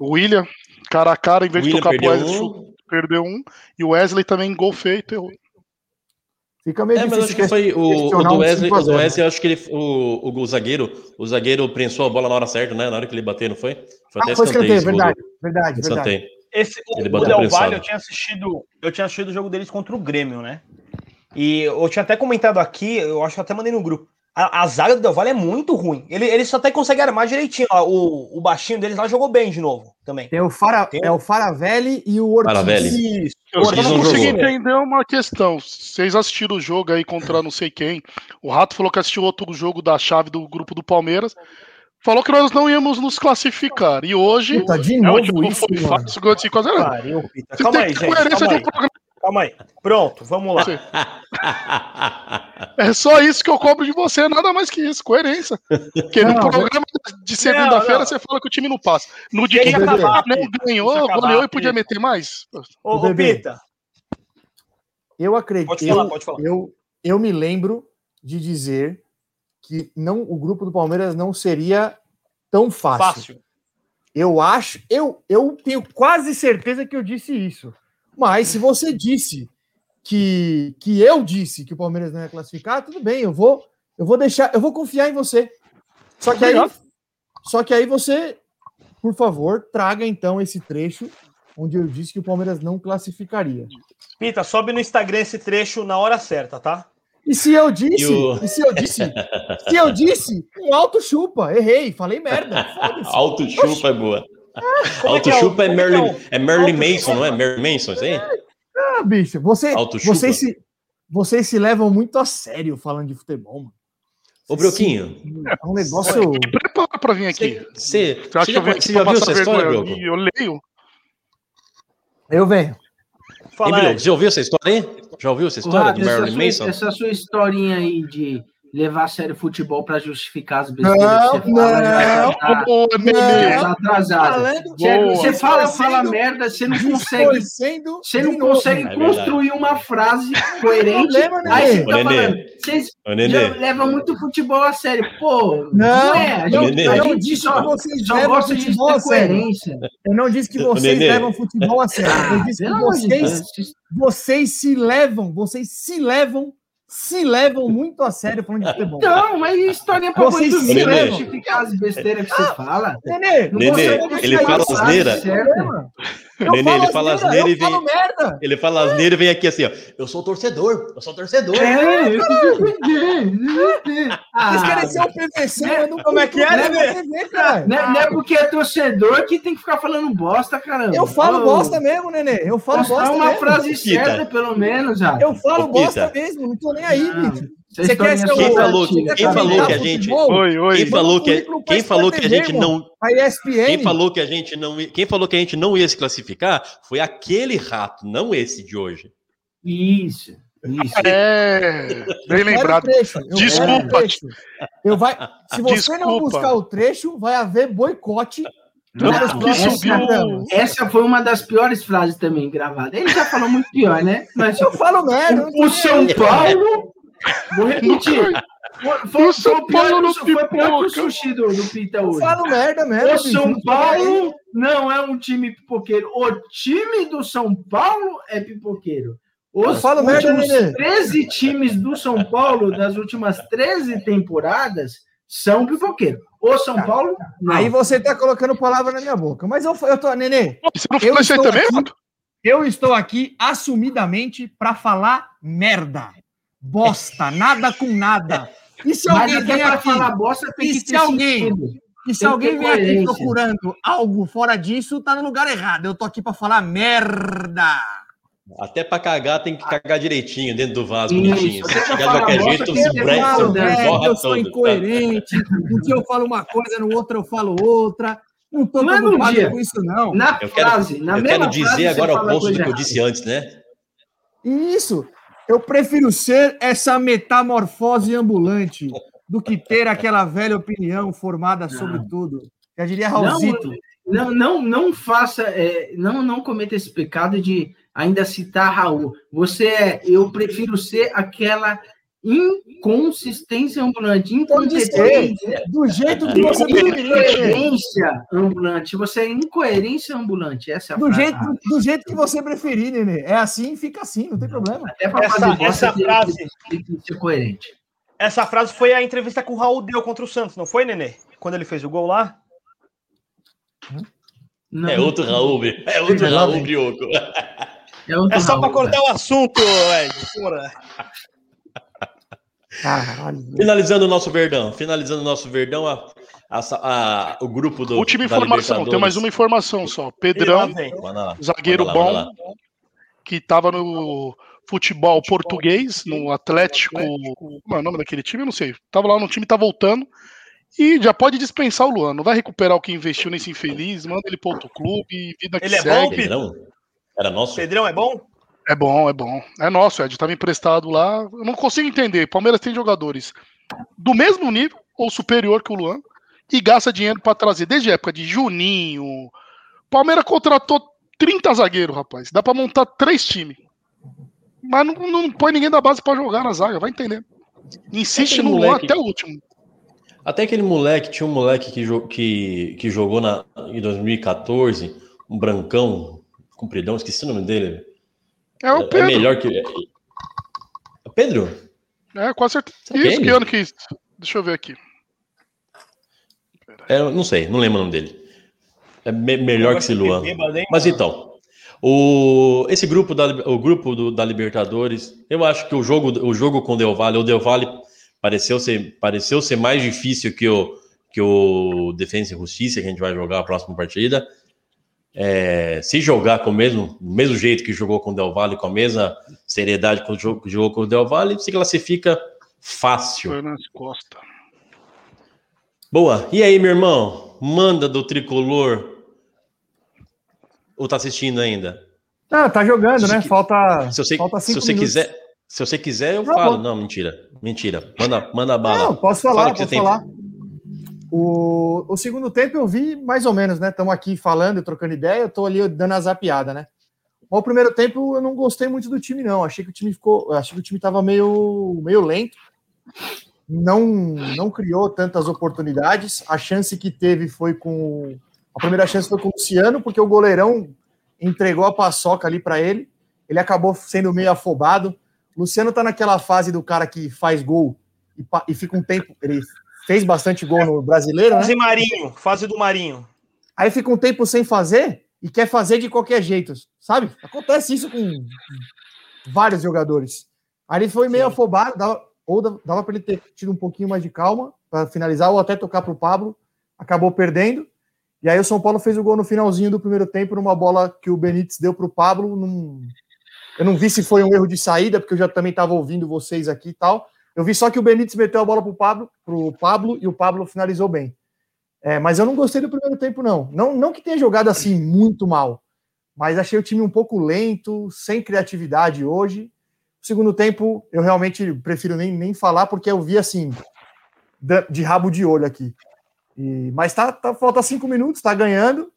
O William, cara a cara, em vez William de tocar pro Wesley, um. perdeu um. E o Wesley também, gol feito, errou. Fica meio é, mas acho que foi o, o do Wesley, o do Wesley, acho que ele, o, o, o, zagueiro, o zagueiro prensou a bola na hora certa, né? Na hora que ele bateu, não foi? Foi até ah, foi escanteio, verdade, verdade, verdade. Esse, o, o Del Valle, eu tinha assistido, eu tinha assistido o jogo deles contra o Grêmio, né? E eu tinha até comentado aqui, eu acho que até mandei no grupo. A, a zaga do Del Valle é muito ruim. Ele, ele só até consegue armar direitinho. Ó, o, o baixinho deles lá jogou bem de novo também. Tem o, Fara, Tem... É o Faravelli e o Ortiz. Faravelli. Eu só não consegui entender uma questão. Vocês assistiram o jogo aí contra não sei quem. O Rato falou que assistiu outro jogo da chave do grupo do Palmeiras. Falou que nós não íamos nos classificar. E hoje. Puta, de novo é, tipo, isso, foi fácil, gol de 5 a 0. Calma aí, gente. Calma aí. Calma aí. Pronto, vamos lá. É só isso que eu cobro de você, nada mais que isso, coerência. Porque não, no programa de segunda-feira você fala que o time não passa. No dia que acabar, não ganhou, goleou e podia meter mais. Ô, ô Pita. Eu acredito. Pode falar, pode falar. Eu, eu me lembro de dizer que não, o grupo do Palmeiras não seria tão fácil. Fácil. Eu acho, eu, eu tenho quase certeza que eu disse isso. Mas se você disse que, que eu disse que o Palmeiras não ia classificar, tudo bem, eu vou eu vou deixar, eu vou confiar em você. Só que aí só que aí você, por favor, traga então esse trecho onde eu disse que o Palmeiras não classificaria. Pita, sobe no Instagram esse trecho na hora certa, tá? E se eu disse, e, o... e se eu disse, se eu disse, um alto chupa, errei, falei merda. Alto chupa é boa. Alto é chupa é, é, Merlin, é Merlin Mason, não é? Merlin Mason, isso aí? Ah, bicho, você, vocês, se, vocês se levam muito a sério falando de futebol, mano. Ô, Broquinho. É um negócio. Me prepara pra vir aqui. Você, você, já, já viu essa história, Broco? Eu leio. Eu venho. Fala, Broco, já ouviu essa história aí? Já ouviu essa história do Marilyn Mason? Essa sua historinha aí de levar a sério futebol para justificar as besteiras não, que você fala. Não, tá, boa, tá atrasado. Você, você fala, fala merda, você não consegue, você não consegue é construir uma frase coerente. Problema, aí você tá falando, vocês levam muito futebol a sério. Pô, não, não é. A gente, eu, a gente só, vocês só gosta de coerência. Eu não disse que vocês levam futebol a sério. Eu disse que vocês, vocês se levam, vocês se levam se levam muito a sério falando de futebol. Não, mas história é pra Vocês muito se levam. justificar as besteiras que você ah, fala. Nenê, Nenê ele fala asneira. Nenê, ele fala asneira e vem. Ele fala asneira e vem aqui assim, ó. Eu sou torcedor, eu sou torcedor. É, eu Vocês querem ser o PVC, né? não Como é que é, Nenê? Não é porque é torcedor que tem que ficar falando bosta, caramba. Eu falo bosta mesmo, Nenê. Eu falo bosta mesmo. uma frase certa, pelo menos, já. Eu falo bosta mesmo, não tô nem aí, bicho. Você quer ser quem falou, quem falou que a gente oi, oi, quem falou que quem falou que a gente não a ESPN. quem falou que a gente não quem falou que a gente não ia se classificar foi aquele rato, não esse de hoje. Isso. Isso. É, bem lembrado. Eu Desculpa. Eu vai, se você Desculpa. não buscar o trecho, vai haver boicote não, essa, essa, foi uma das piores frases também gravadas. Ele já falou muito pior, né? Mas eu falo merda. O, o São Paulo. Vou repetir. Foi, o São Paulo no foi pior que o sushi do, do Pita hoje. Eu falo merda mesmo. O São Paulo não é um time pipoqueiro. O time do São Paulo é pipoqueiro. Os eu falo últimos merda, 13 times do São Paulo das últimas 13 temporadas são pipoqueiros. O São Paulo. Não. Aí você está colocando palavra na minha boca. Mas eu, eu tô, Nenê. Você não falou isso também, aqui, Eu estou aqui assumidamente para falar merda. Bosta, nada com nada. E se alguém vem aqui, falar bosta, tem que se alguém, e se alguém vem aqui procurando algo fora disso, tá no lugar errado. Eu tô aqui para falar merda. Até para cagar tem que cagar direitinho dentro do vaso, bonitinho. Se cagar de qualquer jeito, se breve, Eu sou incoerente. Um dia eu falo uma coisa, no outro eu falo outra. Não tô preocupado com isso, não. Na eu frase, quero, na eu quero dizer agora o oposto do que eu disse antes, né? Isso. Eu prefiro ser essa metamorfose ambulante do que ter aquela velha opinião formada sobre tudo. Já diria Raulzito. Não, não, não faça, é, não, não cometa esse pecado de ainda citar Raul. Você é, eu prefiro ser aquela inconsistência ambulante, incompetência. Do jeito que você incoerência ambulante. Você é incoerência ambulante. Essa é a do jeito, do jeito que você preferir, Nenê. É assim, fica assim, não tem problema. Até para essa, essa frase tem que ser coerente. Essa frase foi a entrevista que o Raul deu contra o Santos, não foi, Nenê? Quando ele fez o gol lá? Não. É outro Raul, é outro Raul, Brioco. É, outro é só para cortar o assunto, Ed. Porra. Caralho. Finalizando o nosso Verdão, finalizando o nosso Verdão, a, a, a, o grupo do. Última informação, tem mais uma informação só. Pedrão, zagueiro lá, bom, que estava no futebol português, no Atlético. Como é o nome daquele time? Eu não sei. Tava lá no time, tá voltando. E já pode dispensar o Luan. Não vai recuperar o que investiu nesse infeliz, manda ele para outro clube, vida que ele segue. é bom, Pedrão? Era nosso? Pedrão é bom? É bom, é bom. É nosso, Ed. Estava emprestado lá. Eu não consigo entender. Palmeiras tem jogadores do mesmo nível ou superior que o Luan e gasta dinheiro para trazer desde a época de Juninho. Palmeiras contratou 30 zagueiros, rapaz. Dá para montar três times. Mas não, não põe ninguém da base para jogar na zaga, vai entender. Insiste no moleque, Luan até o último. Até aquele moleque, tinha um moleque que, que, que jogou na, em 2014, um brancão, compridão, esqueci o nome dele. É o Pedro. É melhor que. É Pedro? É, com certeza. Isso, que ano que isso? Deixa eu ver aqui. É, não sei, não lembro o nome dele. É me melhor que esse Luan. Mas então, o, esse grupo da, o grupo do, da Libertadores, eu acho que o jogo, o jogo com o Del Valle, o Del Valle pareceu ser, pareceu ser mais difícil que o, que o Defensa e Justiça, que a gente vai jogar a próxima partida é, se jogar com o mesmo, mesmo jeito que jogou com o Del Valle, com a mesma seriedade que jogou com o Del Valle, se classifica fácil. Boa. E aí, meu irmão? Manda do tricolor. Ou tá assistindo ainda? Ah, tá jogando, se né? Falta. Se você, falta se você quiser, se você quiser, eu tá falo. Bom. Não, mentira. Mentira. Manda, manda bala. Não, posso falar, Fala posso falar. O, o segundo tempo eu vi mais ou menos, né? Estamos aqui falando, trocando ideia, eu estou ali dando a zapiada, né? o primeiro tempo eu não gostei muito do time, não. Achei que o time ficou. Achei que o time estava meio, meio lento. Não, não criou tantas oportunidades. A chance que teve foi com. A primeira chance foi com o Luciano, porque o goleirão entregou a paçoca ali para ele. Ele acabou sendo meio afobado. O Luciano tá naquela fase do cara que faz gol e, e fica um tempo. Ele fez bastante gol no brasileiro, fase né? Marinho, fase do Marinho. Aí fica um tempo sem fazer e quer fazer de qualquer jeito, sabe? Acontece isso com vários jogadores. Aí ele foi meio Sim. afobado, dava, ou dava para ele ter tido um pouquinho mais de calma para finalizar, ou até tocar para o Pablo, acabou perdendo. E aí o São Paulo fez o gol no finalzinho do primeiro tempo, numa bola que o Benítez deu para o Pablo. Num... Eu não vi se foi um erro de saída, porque eu já também estava ouvindo vocês aqui e tal. Eu vi só que o Benítez meteu a bola para o Pablo, Pablo e o Pablo finalizou bem. É, mas eu não gostei do primeiro tempo, não. não. Não que tenha jogado assim muito mal, mas achei o time um pouco lento, sem criatividade hoje. O segundo tempo, eu realmente prefiro nem, nem falar, porque eu vi assim, de rabo de olho aqui. E, mas tá, tá, falta cinco minutos, tá ganhando.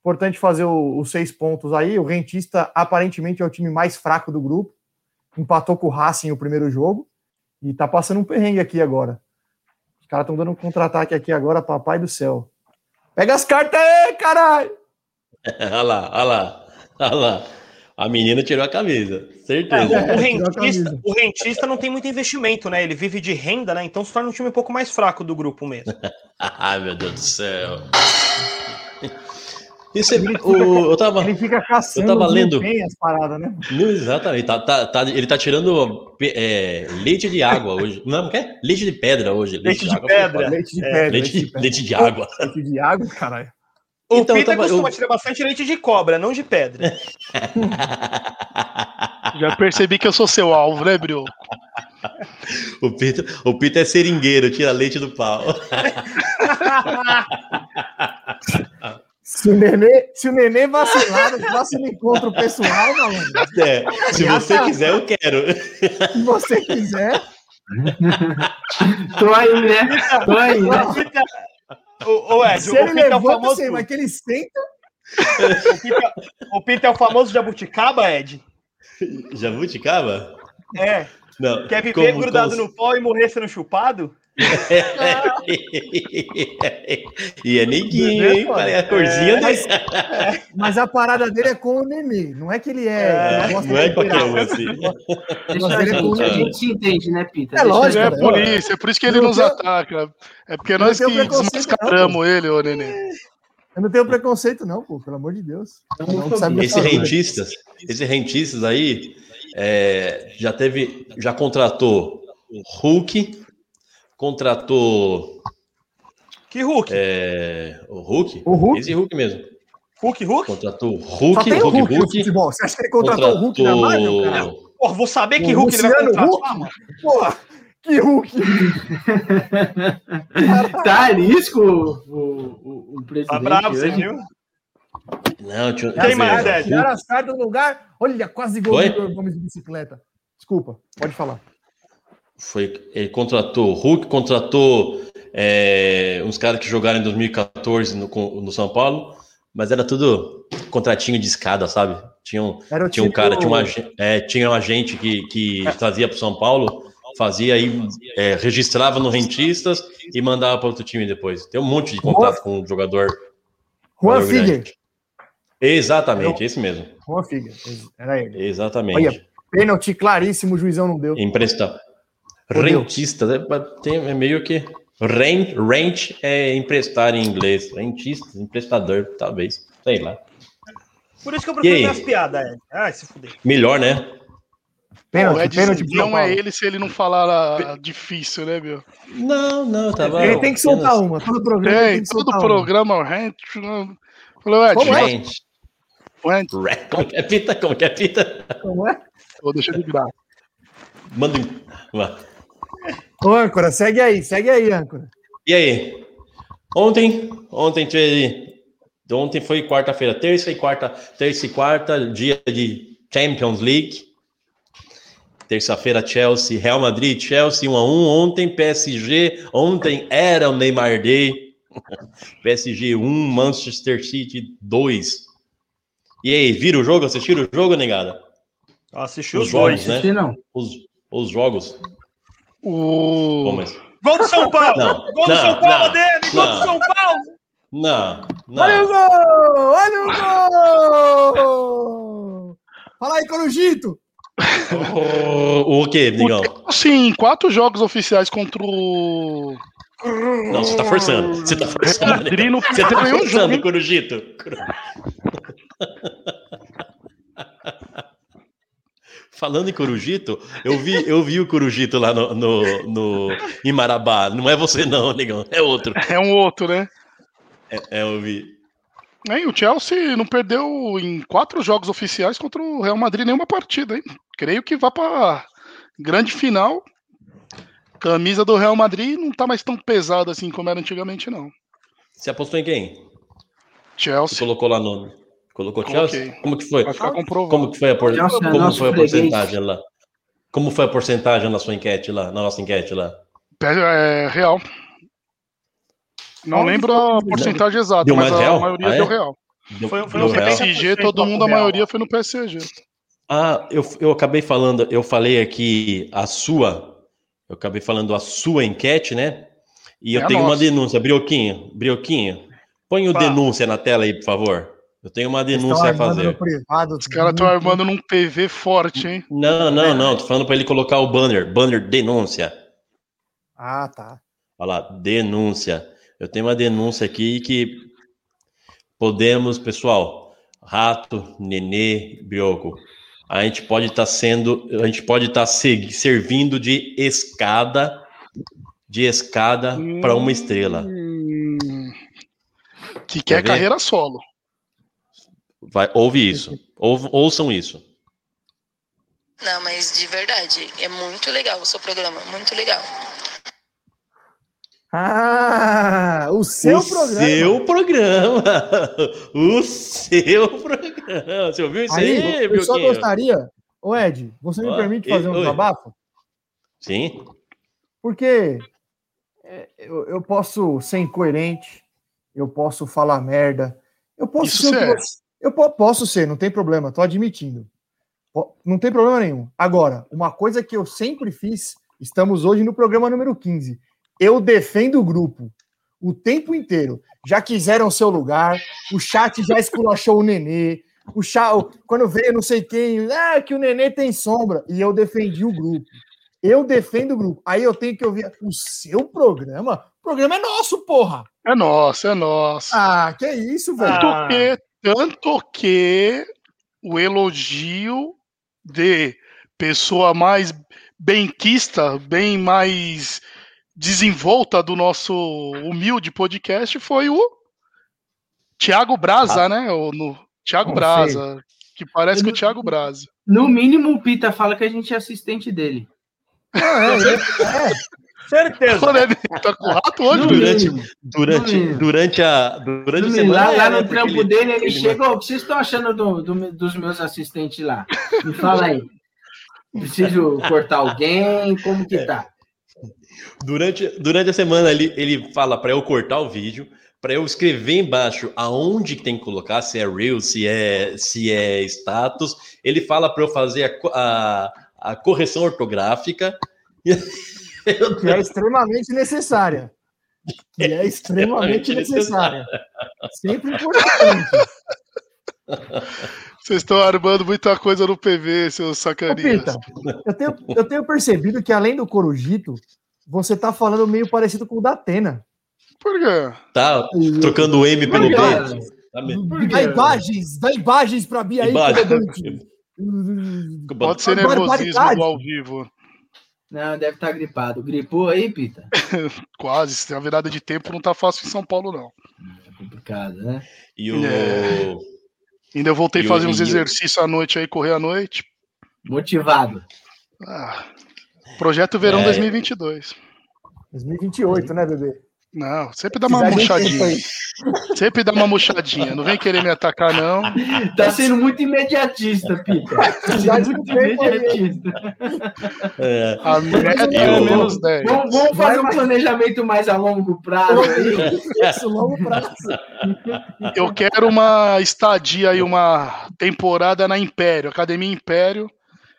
Importante fazer os seis pontos aí. O Rentista aparentemente é o time mais fraco do grupo. Empatou com o Racing o primeiro jogo. E tá passando um perrengue aqui agora. Os caras estão dando um contra-ataque aqui agora, papai do céu. Pega as cartas aí, caralho! olha lá, olha lá, olha lá. A menina tirou a camisa, certeza. É, o, rentista, o, rentista, não tem muito investimento, né? Ele vive de renda, né? Então se torna um time um pouco mais fraco do grupo mesmo. Ai, meu Deus do céu. Isso é, o, eu tava, ele fica caçando eu tava lendo as paradas, né? Não, exatamente. Tá, tá, tá, ele tá tirando é, leite de água hoje. Não, quer? Leite de pedra hoje. Leite, leite de, de pedra. Leite de pedra. Leite, de, leite de água. Leite de água, caralho. O então, Peter tava, costuma eu... tirar bastante leite de cobra, não de pedra. Já percebi que eu sou seu alvo, né, Brio? O Peter, o Peter é seringueiro, tira leite do pau. Se o Nenê, se o Nenê vacilar no próximo encontro pessoal, malandro. É, se você tá. quiser, eu quero. Se você quiser. Tô aí, né? Tô aí, né? O, o Ed, se o ele Peter levanta, é o famoso. Sei, mas que ele senta. O Peter, o Peter é o famoso jabuticaba, Ed? Jabuticaba? É. Não, Quer viver como, grudado como... no pó e morrer sendo chupado? E é neguinho, hein? É, a corzinha é, mas, mas, a parada dele é com o Nenê, não é que ele é. é não é qualquer um assim. a, a gente se entende, né, Pita? É lógico, é por isso, é por isso que ele nos ataca. É porque nós que desmascaramos ele, ô Nenê. Eu não tenho preconceito, não, pô, pelo amor de Deus. Esse rentistas, esse rentistas aí é, já teve, já contratou Hulk, contratou. Que Hulk? É, o Hulk? O Hulk? Esse Hulk mesmo. Hulk, Hulk? Contratou Hulk, Hulk, Hulk, Hulk. Futebol. Você acha que ele contratou, contratou... o Hulk na Marvel, cara? Porra, vou saber que Hulk ele vai contratar, Hulk? mano. Porra, que Hulk! tá risco o, o, o presidente. Tá bravo, você viu? Não, tinha... Tem mais, Ed. Tiraram as cartas do lugar. Olha, quase gol do Gomes de bicicleta. Desculpa, pode falar. Foi, ele contratou Hulk, contratou é, uns caras que jogaram em 2014 no, no São Paulo, mas era tudo contratinho de escada, sabe? Tinha um, tinha tipo... um cara, tinha, uma, é, tinha um agente que, que trazia para São Paulo, fazia aí, é, registrava no Rentistas e mandava para outro time depois. Tem um monte de contrato com o jogador. Juan Figueiredo. Exatamente, esse mesmo. Juan Figueiredo, era ele. Exatamente. Olha, pênalti claríssimo, o juizão não deu. Empresta. Rentista, né? tem, é meio que. Rent, rent é emprestar em inglês. Rentista, emprestador, talvez. Sei lá. Por isso que eu prefiro as piadas, Ed. Ai, se fuder. Melhor, né? Pênalti, Ed, pênalti não é ele se ele não falar difícil, né, meu? Não, não, tá bom. Ele tem que soltar apenas... uma. Todo programa tem, tem que todo programa, o rent. Falou, Ed, Como rent. Rent. Como que é pita? Como que é pita? Como é? Vou deixar de virar. Manda um. Ô, âncora, segue aí, segue aí, âncora. E aí? Ontem, ontem teve. Ontem foi quarta-feira, terça e quarta, terça e quarta, dia de Champions League. Terça-feira, Chelsea, Real Madrid, Chelsea 1 a 1 Ontem, PSG. Ontem era o Neymar Day. PSG 1, Manchester City 2. E aí, vira o jogo? Assistiram o jogo, negada? Assistiu os jogos, né? Não. Os, os jogos. O... Bom, mas... Gol do São Paulo! Não, gol do São Paulo não, dele! Gol do São Paulo! Não, não. Olha o gol! Olha o gol! Fala aí, Corujito! o, o que, Digão? Sim, quatro jogos oficiais contra o. Não, você tá forçando. Você tá forçando. Adrino, você tá forçando, Corujito. Falando em Corujito, eu vi, eu vi o Corujito lá no, no, no, em Marabá. Não é você, não, negão. É outro. É um outro, né? É, é eu vi. É, o Chelsea não perdeu em quatro jogos oficiais contra o Real Madrid nenhuma partida, hein? Creio que vá para grande final. Camisa do Real Madrid não tá mais tão pesada assim como era antigamente, não. Você apostou em quem? Chelsea. Você colocou lá no. Colocou Chelsea? Como que foi? Como que foi a, por... É como foi a porcentagem lá? Como foi a porcentagem na sua enquete lá, na nossa enquete lá? É, real. Não lembro a porcentagem exata, deu mas a real? maioria ah, é? deu real. Deu, foi, foi no PSG, todo mundo, a maioria foi no PSG. Ah, eu, eu acabei falando, eu falei aqui a sua, eu acabei falando a sua enquete, né? E eu é tenho uma denúncia, Brioquinho, Brioquinho, põe o Pá. denúncia na tela aí, por favor. Eu tenho uma denúncia a fazer. Privado, Os caras estão armando num PV forte, hein? Não, não, não. Tô falando para ele colocar o banner. Banner denúncia. Ah, tá. Olha lá, denúncia. Eu tenho uma denúncia aqui que podemos, pessoal, Rato, Nenê, Bioco, a gente pode estar tá sendo, a gente pode estar tá servindo de escada, de escada hum, para uma estrela. Que quer carreira solo. Vai, ouve isso. Ou, ouçam isso. Não, mas de verdade, é muito legal o seu programa, muito legal. Ah, o seu o programa. Seu programa. O seu programa. Você ouviu isso aí, aí Eu só gostaria. Ô, Ed, você me permite fazer um oi. desabafo? Sim. Porque é, eu, eu, posso ser incoerente, eu posso falar merda, eu posso isso ser. Eu posso ser, não tem problema, tô admitindo. Não tem problema nenhum. Agora, uma coisa que eu sempre fiz, estamos hoje no programa número 15 eu defendo o grupo o tempo inteiro. Já quiseram seu lugar, o chat já esculachou o Nenê, o chat, quando veio não sei quem, ah, que o Nenê tem sombra, e eu defendi o grupo. Eu defendo o grupo. Aí eu tenho que ouvir o seu programa. O programa é nosso, porra. É nosso, é nosso. Ah, que é isso, velho. Ah. que, tanto que o elogio de pessoa mais benquista, bem mais desenvolta do nosso humilde podcast foi o Tiago Braza, ah. né? O, no, Tiago Braza, que parece que o Tiago Braza. No mínimo, o Pita fala que a gente é assistente dele. Ah, é, é, é. Certeza. tá com rato hoje, durante, durante, durante a durante a semana. Lá, lá no né, trampo ele, dele, ele, ele chegou. O que vocês estão achando do, do, dos meus assistentes lá? Me fala aí. Preciso cortar alguém? Como que tá? Durante, durante a semana ele, ele fala para eu cortar o vídeo, para eu escrever embaixo aonde tem que colocar, se é real, se é, se é status. Ele fala para eu fazer a, a, a, correção ortográfica. Que é extremamente necessária. Que é extremamente necessária. Sempre importante. Vocês estão armando muita coisa no PV, seus sacaninhas. eu, tenho, eu tenho percebido que além do Corujito, você tá falando meio parecido com o da Atena. Por quê? Tá trocando o M pelo B. Dá imagens, dá imagens pra Bia aí. Pode ser nervosismo do ao vivo. Não, deve estar tá gripado. Gripou aí, Pita? Quase. Se tem a virada de tempo, não tá fácil em São Paulo, não. É complicado, né? E o... É. Ainda voltei a fazer uns exercícios à noite aí, correr à noite. Motivado. Ah, Projeto Verão é... 2022. 2028, né, bebê? Não, sempre dá uma murchadinha. Sempre dá uma murchadinha. Não vem querer me atacar, não. Tá sendo muito imediatista, Pita. Tá muito imediatista. É. A meta é menos 10. Vamos, vamos fazer um planejamento mais a longo prazo aí. Isso, longo prazo. Eu quero uma estadia e uma temporada na Império, Academia Império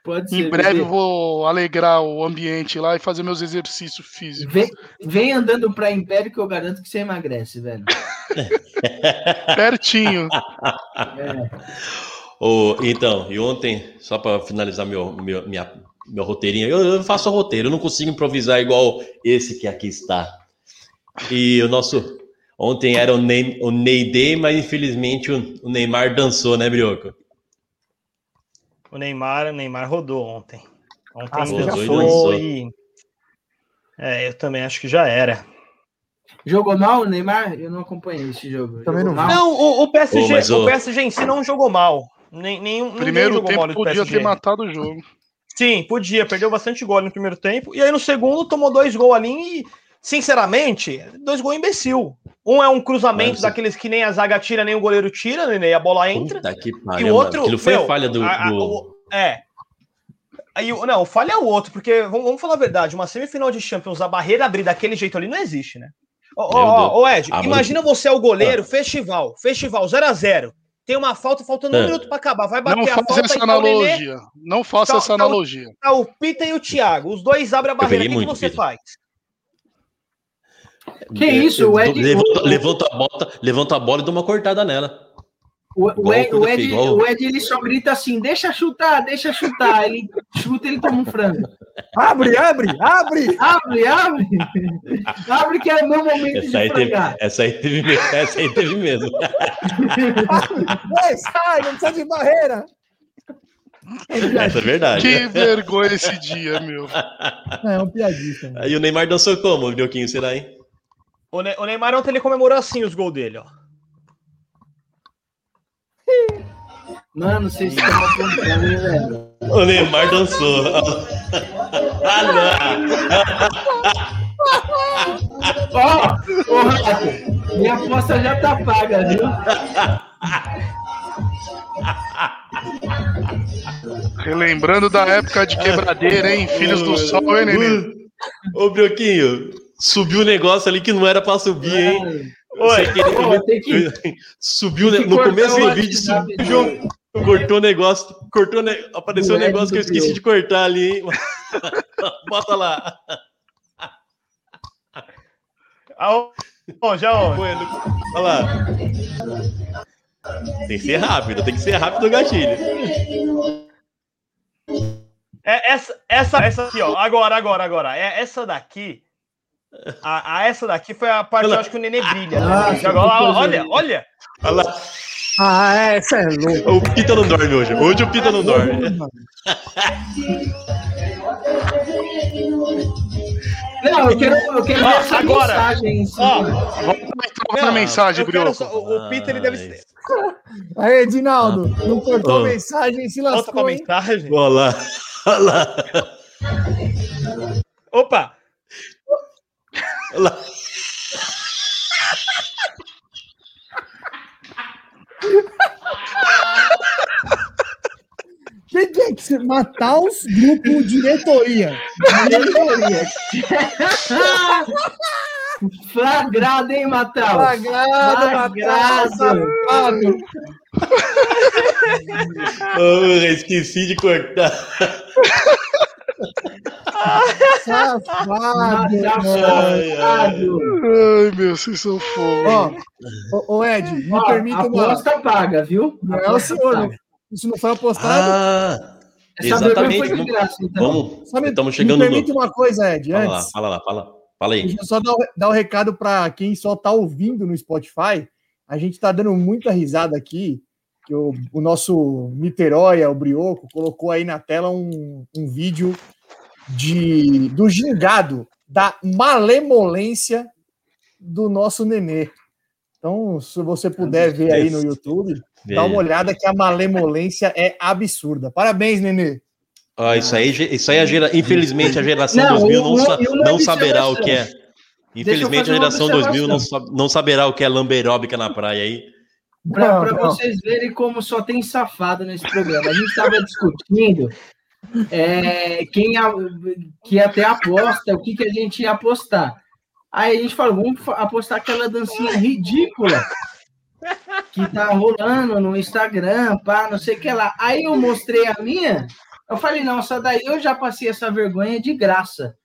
Pode ser. Em breve eu vou alegrar o ambiente lá e fazer meus exercícios físicos. Vem, vem andando para Império que eu garanto que você emagrece, velho. Pertinho. É. Oh, então, e ontem, só para finalizar meu, meu, minha, meu roteirinho, eu, eu faço roteiro, eu não consigo improvisar igual esse que aqui está. E o nosso. Ontem era o Ney, o Ney Day, mas infelizmente o, o Neymar dançou, né, Brioco? O Neymar, o Neymar rodou ontem. Ontem ah, dançou e... É, eu também acho que já era. Jogou mal o Neymar? Eu não acompanhei esse jogo. Também não. Não, o, o PSG, oh, o PSG em si não jogou mal. Nem, nenhum, primeiro jogou tempo mal podia ter matado o jogo. Sim, podia. Perdeu bastante gol no primeiro tempo. E aí no segundo tomou dois gols ali e, sinceramente, dois gols imbecil. Um é um cruzamento daqueles que nem a zaga tira, nem o goleiro tira, né, nem a bola entra. e o outro. Aquilo foi meu, a falha do. A, a, o, é. Aí, não, falha é o outro, porque vamos, vamos, falar a verdade: uma semifinal de Champions, a barreira abrir daquele jeito ali não existe, né? Ô, Ed, ah, imagina você é o goleiro, ah. festival, festival 0 a 0 tem uma falta, faltando um é. minuto para acabar. Vai bater não a falta essa analogia. Nenê, não faça tá, essa tá analogia. O, tá o Pita e o Thiago. Os dois abrem a barreira. O que, que você Pita. faz? Que é, isso, o Ed. Levanta, levanta, a bola, levanta a bola e dá uma cortada nela. O, o, Ed, o, Ed, o Ed, ele só grita assim: deixa chutar, deixa chutar. Ele chuta, ele toma um frango. Abre, abre, abre! Abre, abre! abre que é o meu momento essa aí, teve, essa, aí teve, essa aí teve mesmo. Ei, sai, não precisa de barreira! Essa é verdade. Que vergonha esse dia, meu. É, um piadista. Aí o Neymar dançou como, Dioquinho, será, hein? O, ne o Neymar ontem ele comemorou assim os gols dele, ó. Mano, vocês estão apontando, hein, velho? O Neymar dançou. ah, Ó, oh, ô Rato, minha aposta já tá paga, viu? Relembrando da época de quebradeira, hein? Filhos do Sol, hein, Nenê? Ô, Brioquinho, subiu o um negócio ali que não era pra subir, hein? Oi, querer... que... Subiu que no começo do vídeo, subiu, cortou o negócio, cortou, ne... apareceu um negócio que eu esqueci de cortar ali, hein? Bota lá. Bom, já ó. Olha lá. Tem que ser rápido, tem que ser rápido o gatilho. É essa, essa, essa aqui, ó. Agora, agora, agora. É essa daqui. A, a essa daqui foi a parte, eu acho que o Nenê brilha. Né? Agora, olha, olha. Olha lá. Ah, essa é louco. O Pita não dorme hoje. Hoje o Pita não dorme. Não, eu quero, eu quero ó, essa agora, mensagem. Ó, vamos entrar na mensagem, Brioco. O, o Peter ele deve ser. Aí, Edinaldo, ah, não cortou oh. mensagem, se lascou. Volta com a mensagem. Olha lá. Olha lá. Opa! Lá. que tem que matar os grupos diretoria. Diretoria. Flagrado, hein, Matal? Flagrado, Flagrado. Matal. oh, esqueci de cortar. Safado, safado. Ai, meu, vocês são foda. Ó, ô, Ed, me Ó, permita uma. Aposta paga, viu? Não é o senhor. Isso não foi apostado. Ah, exatamente. Vamos, graça, então. vamos. Estamos chegando me permite no... uma coisa, Ed. Fala antes. lá, fala lá, fala, fala aí. Deixa eu só dar, dar um recado para quem só está ouvindo no Spotify. A gente está dando muita risada aqui. Que o, o nosso Niterói, o Brioco, colocou aí na tela um, um vídeo de do gingado, da malemolência do nosso nenê. Então, se você puder ver aí no YouTube, dá uma olhada que a malemolência é absurda. Parabéns, nenê. Ah, isso aí, isso aí a gera, infelizmente a geração não, 2000 não, não, não saberá o que é. Infelizmente a geração 2000 não, não saberá o que é lamberóbica na praia aí. Para vocês verem como só tem safado nesse programa. A gente estava discutindo é, quem a, que até aposta, o que, que a gente ia apostar. Aí a gente falou, vamos apostar aquela dancinha ridícula que tá rolando no Instagram, pá, não sei o que lá. Aí eu mostrei a minha, eu falei, não, essa daí eu já passei essa vergonha de graça.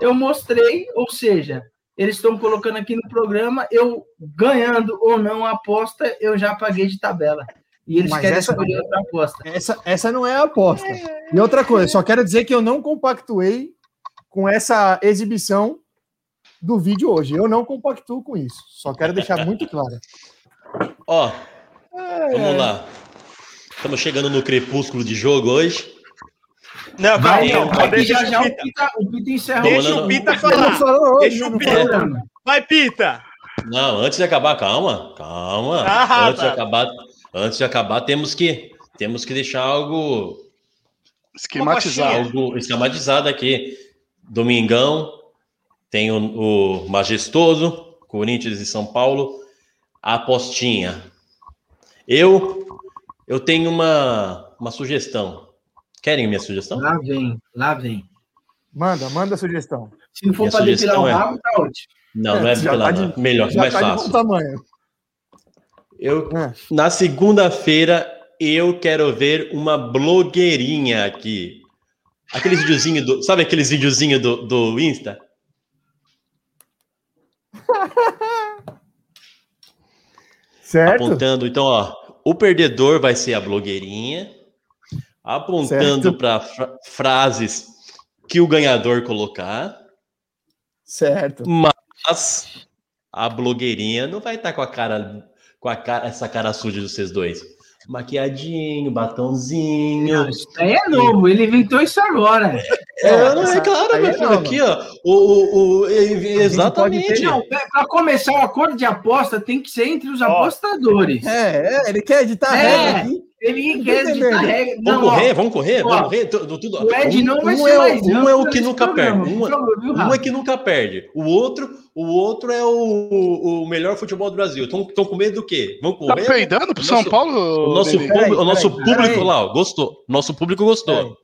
Eu mostrei, ou seja, eles estão colocando aqui no programa, eu ganhando ou não a aposta, eu já paguei de tabela. E eles Mas querem essa, escolher outra aposta. Essa, essa não é a aposta. E outra coisa, só quero dizer que eu não compactuei com essa exibição do vídeo hoje. Eu não compactuo com isso. Só quero deixar muito claro. Ó, é... vamos lá. Estamos chegando no crepúsculo de jogo hoje. Não, vai, não, vai, deixa já, já o Pita, o Pita encerra. Deixa o Pita falar. Deixa o Pita. Vai, Pita. Não, antes de acabar, calma, calma. Ah, antes tá. de acabar, antes de acabar, temos que temos que deixar algo esquematizado, algo esquematizado aqui. Domingão tem o, o majestoso Corinthians e São Paulo, a apostinha. Eu eu tenho uma uma sugestão. Querem minha sugestão? Lá vem, lá vem. Manda, manda a sugestão. Se não for para depilar o é rabo, tá ótimo. Não, é, não é depilar, tá de, melhor, mais tá fácil. tamanho. Eu, é. Na segunda-feira, eu quero ver uma blogueirinha aqui. Aqueles videozinhos do. Sabe aqueles videozinhos do, do Insta? certo. Apontando, então, ó. O perdedor vai ser a blogueirinha, apontando para fra frases que o ganhador colocar. Certo. Mas a blogueirinha não vai estar tá com a cara com a cara, essa cara suja de vocês dois. Maquiadinho, batonzinho. Não, isso aí é novo, ele inventou isso agora. É, é, é claro, meu é filho, aqui, ó. O, o, o exatamente. Não, para começar, o acordo de aposta tem que ser entre os apostadores. É, é ele quer editar é. aqui. Ele quer editar regra. Vamos correr, vamos correr, vamos correr. Tudo, tudo. O Ed não vai um, ser é, mais um é o que nunca perde. Um, um, é que nunca perde. O outro, o outro é o, o melhor futebol do Brasil. Estão com medo do quê? Vamos tá correr? Tá peidando pro São Paulo? O nosso, público, o nosso público lá, ó, gostou. Nosso público gostou.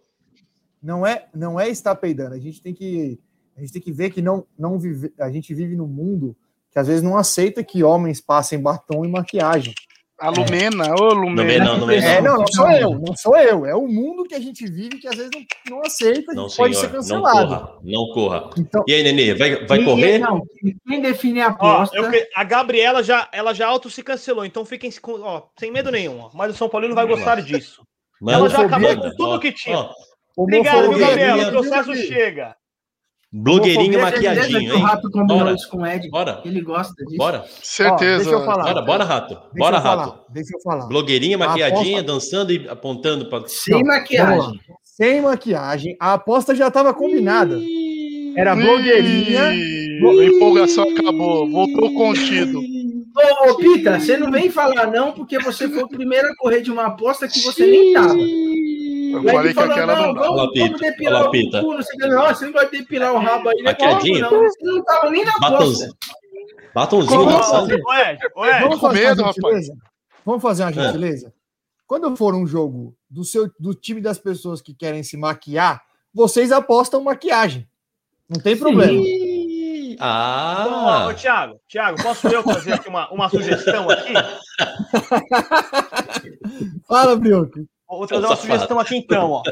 Não é, não é estar peidando. A gente tem que, a gente tem que ver que não, não vive, a gente vive num mundo que às vezes não aceita que homens passem batom e maquiagem. A Lumena, é. ô Lumena. Não, não, é, não, não sou eu, não sou eu. É o mundo que a gente vive que às vezes não, não aceita, não, pode ser cancelado. Não corra, não corra. Então, e aí, Nenê, vai, vai correr? Não, quem define a aposta... Ó, eu, a Gabriela já, ela já auto se cancelou, então fiquem ó, sem medo nenhum. Ó. Mas o São Paulo não vai gostar disso. ela já acabou com tudo ó, que tinha. Ó, Obrigado, Gabriela. O processo chega. Blogueirinho maquiadinho, hein? O Rato combinou isso com o Ed. Bora. Ele gosta disso. Bora. Certeza. Ó, deixa eu falar. Bora, bora, Rato. Deixa bora, Rato. Falar. Deixa eu falar. Blogueirinha maquiadinha, aposta... dançando e apontando para. Sem Não, maquiagem. Sem maquiagem. A aposta já estava combinada. Era blogueirinha. A empolgação acabou. Voltou contido. Ô, ô, Pita, você não vem falar não, porque você foi o primeiro a correr de uma aposta que você nem estava. Eu falei que aquela não, dá. Vamos, vamos depilar o pita. cu. Você, não, você não vai depilar o rabo aí. Né? Não, você não tava nem na Batonzinho. Batonzinho. Vamos fazer medo, uma gentileza? Vamos fazer uma é. gentileza? É. Quando for um jogo do, seu, do time das pessoas que querem se maquiar, vocês apostam maquiagem. Não tem Sim. problema. Ah! Então, ô, Thiago, Thiago, posso eu fazer aqui uma, uma sugestão aqui? Fala, Brioco. Vou trazer uma sugestão aqui então, ó.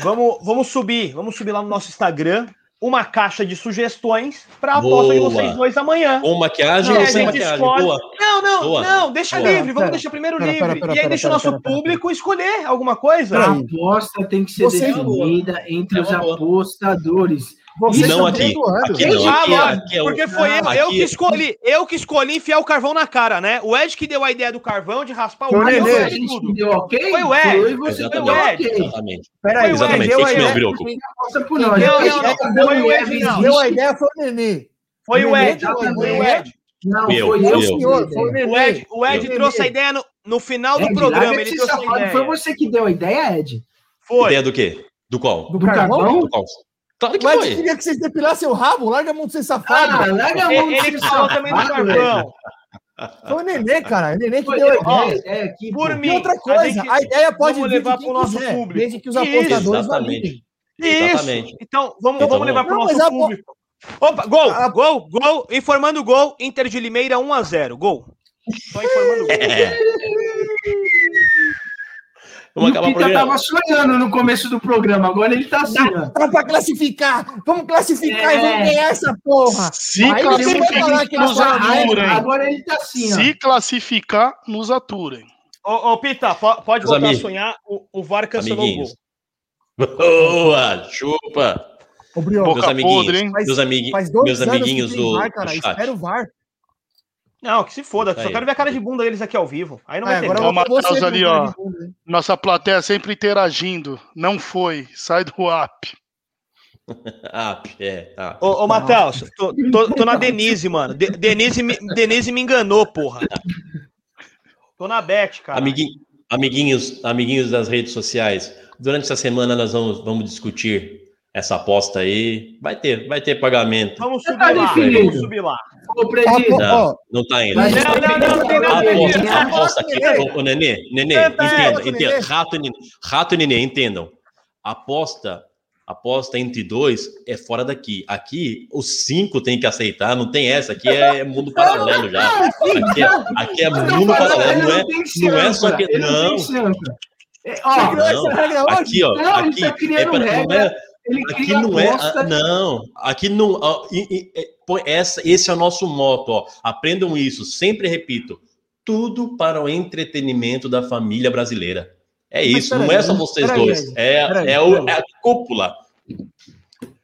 Vamos, vamos subir, vamos subir lá no nosso Instagram uma caixa de sugestões para a aposta de vocês dois amanhã. Com maquiagem ou sem maquiagem? Boa. Não, não, Boa. não, deixa Boa. livre, vamos pera, deixar primeiro pera, livre. Pera, e aí deixa o nosso público escolher alguma coisa. A aposta tem que ser Você definida entre os apostadores. Você não aqui. Aqui não. Aqui, é- aqui é porque foi eu, eu que escolhi. Eu que escolhi enfiar o carvão na cara, né? O Ed que deu a ideia do carvão, de raspar o carvão. Foi o Ed que deu ok? Foi o Ed. Foi, foi o Ed. Exatamente. Peraí, exatamente. Ouviu? Foi o Ed. Deu a ideia foi o Nenê. Foi o Ed. Foi o Ed. Não, foi eu, senhor. O Ed, o Ed trouxe a ideia no, no final do programa. Ele trouxe a ideia. Foi você que deu a ideia, Ed? Foi. Ideia do quê? Do qual? Do, carvão? Do qual? Claro que Mas foi. queria que vocês depilassem o rabo, larga a mão de ser safado. Ah, larga a mão de ser safado. também do carvão. Foi o Nenê, cara. O Nenê que deu a ideia. É, aqui, por mim. outra coisa, a, gente, a ideia pode levar para o nosso quiser, público. Desde que os apostadores Exatamente. Isso. Exatamente. Então, vamos, então, vamos levar para o nosso não, público. Opa, gol, a... gol, gol. Informando gol. Inter de Limeira 1x0. Gol. Só informando gol. É. Vamos acabar o Pita tava sonhando no começo do programa, agora ele tá assim. Dá, dá pra classificar! Vamos classificar é. e vamos ganhar essa porra! Se Aí classificar, nos aturem. Agora ele tá assim. Se ó. classificar, nos aturem. Ô, ô Pita, pode Os voltar amigos. a sonhar. O, o VAR cancelou Amiguinhos. o gol. Boa! Chupa! Ô, Brioco, meus amiguinhos, podre, hein? Meus, amigui meus amiguinhos do, VAR, cara, do chat. Espera o VAR. Não, que se foda, só quero ver a cara de bunda deles aqui ao vivo. Aí não vai é, ter. Agora Matheus ali, ó. Nossa plateia sempre interagindo. Não foi. Sai do app. app, é. App. Ô, ô Matheus, tô, tô, tô, na Denise, mano. De, Denise, me, Denise me enganou, porra. Tô na Bet, cara. Amiguinho, amiguinhos, amiguinhos das redes sociais, durante essa semana nós vamos, vamos discutir essa aposta aí. Vai ter, vai ter pagamento. Vamos subir tá lá, vamos subir lá. Não, não tá indo. Não, não, não, não tem nada. Aposta aqui. Ô, Nenê, Nenê, entenda, entenda. Rato, Rato e Nenê, entendam. Aposta aposta entre dois é fora daqui. Aqui, os cinco tem que aceitar, não tem essa. Aqui é mundo paralelo já. Aqui é, aqui é mundo paralelo, não é, não é só que. Não. Não, aqui, ó, aqui é não é, aqui não é, não, aqui não, essa, esse é o nosso moto, ó. Aprendam isso, sempre repito. Tudo para o entretenimento da família brasileira. É isso, não é só vocês dois. Aí, é, é, o, é, a cúpula.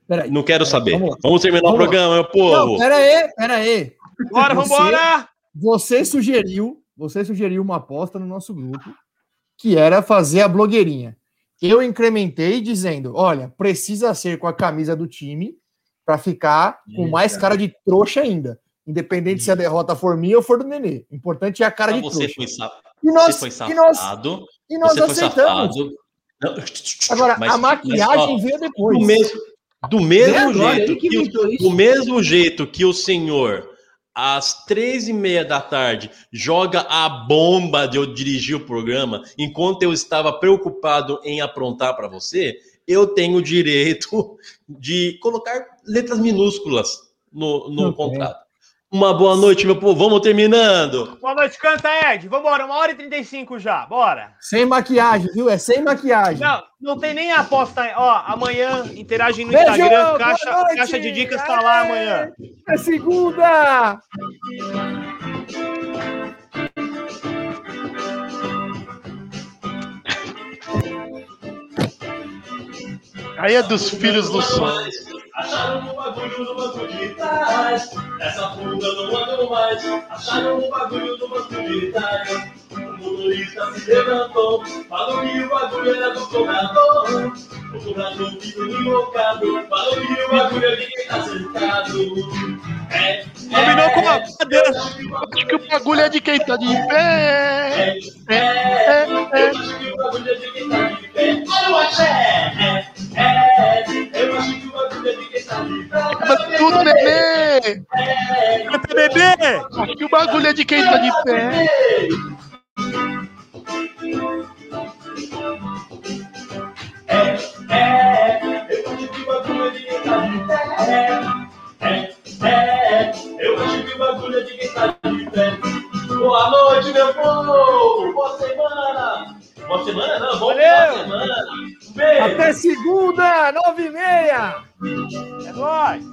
Peraí, não quero peraí, saber. Vamos, vamos terminar vamos o programa, meu povo. Não, pera aí, pera aí. Bora, você, vambora! Você sugeriu, você sugeriu uma aposta no nosso grupo que era fazer a blogueirinha. Eu incrementei dizendo: olha, precisa ser com a camisa do time para ficar com mais cara de trouxa ainda. Independente se a derrota for minha ou for do Nenê. Importante é a cara de você trouxa. Foi safado. E nós, você foi safado. E nós, e nós aceitamos. Não, Agora, mas, a maquiagem veio depois. Do mesmo, do mesmo jeito que, que do mesmo jeito que o senhor às três e meia da tarde joga a bomba de eu dirigir o programa enquanto eu estava preocupado em aprontar para você, eu tenho o direito de colocar letras minúsculas no, no contrato. Uma boa noite, meu povo. Vamos terminando. Boa noite, canta, Ed. Vambora, uma hora e trinta e cinco já. Bora. Sem maquiagem, viu? É sem maquiagem. Não, não tem nem aposta. Ó, amanhã, interagem no Beijo, Instagram. Caixa, caixa de dicas tá lá amanhã. É segunda! Aí é dos filhos do sol. Acharam um bagulho no banco de trás. Essa fuga não andou mais. Acharam um bagulho no banco de trás. O motorista se levantou. Falou que o bagulho era do cobrador. O cobrador ficou invocado. Falou que o bagulho é de quem tá sentado. É, Combinou com a cadeira. Acho que o bagulho é de quem tá de pé. É, é, é. Eu acho que o bagulho é de quem tá de pé. Olha o axé. É, é. Eu acho que o bagulho é de Canta tudo, bebê. Canta, bebê. Acho que o bagulho é de quem tá de pé. É, é. Eu que o bagulho de quem tá de pé. É, é, eu acho que o bagulho é de quem tá de pé. Boa noite, meu povo! Boa semana! Boa semana não, boa semana! Beijo. Até segunda, nove e meia! É nóis!